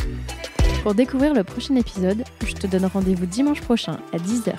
Pour découvrir le prochain épisode, je te donne rendez-vous dimanche prochain à 10h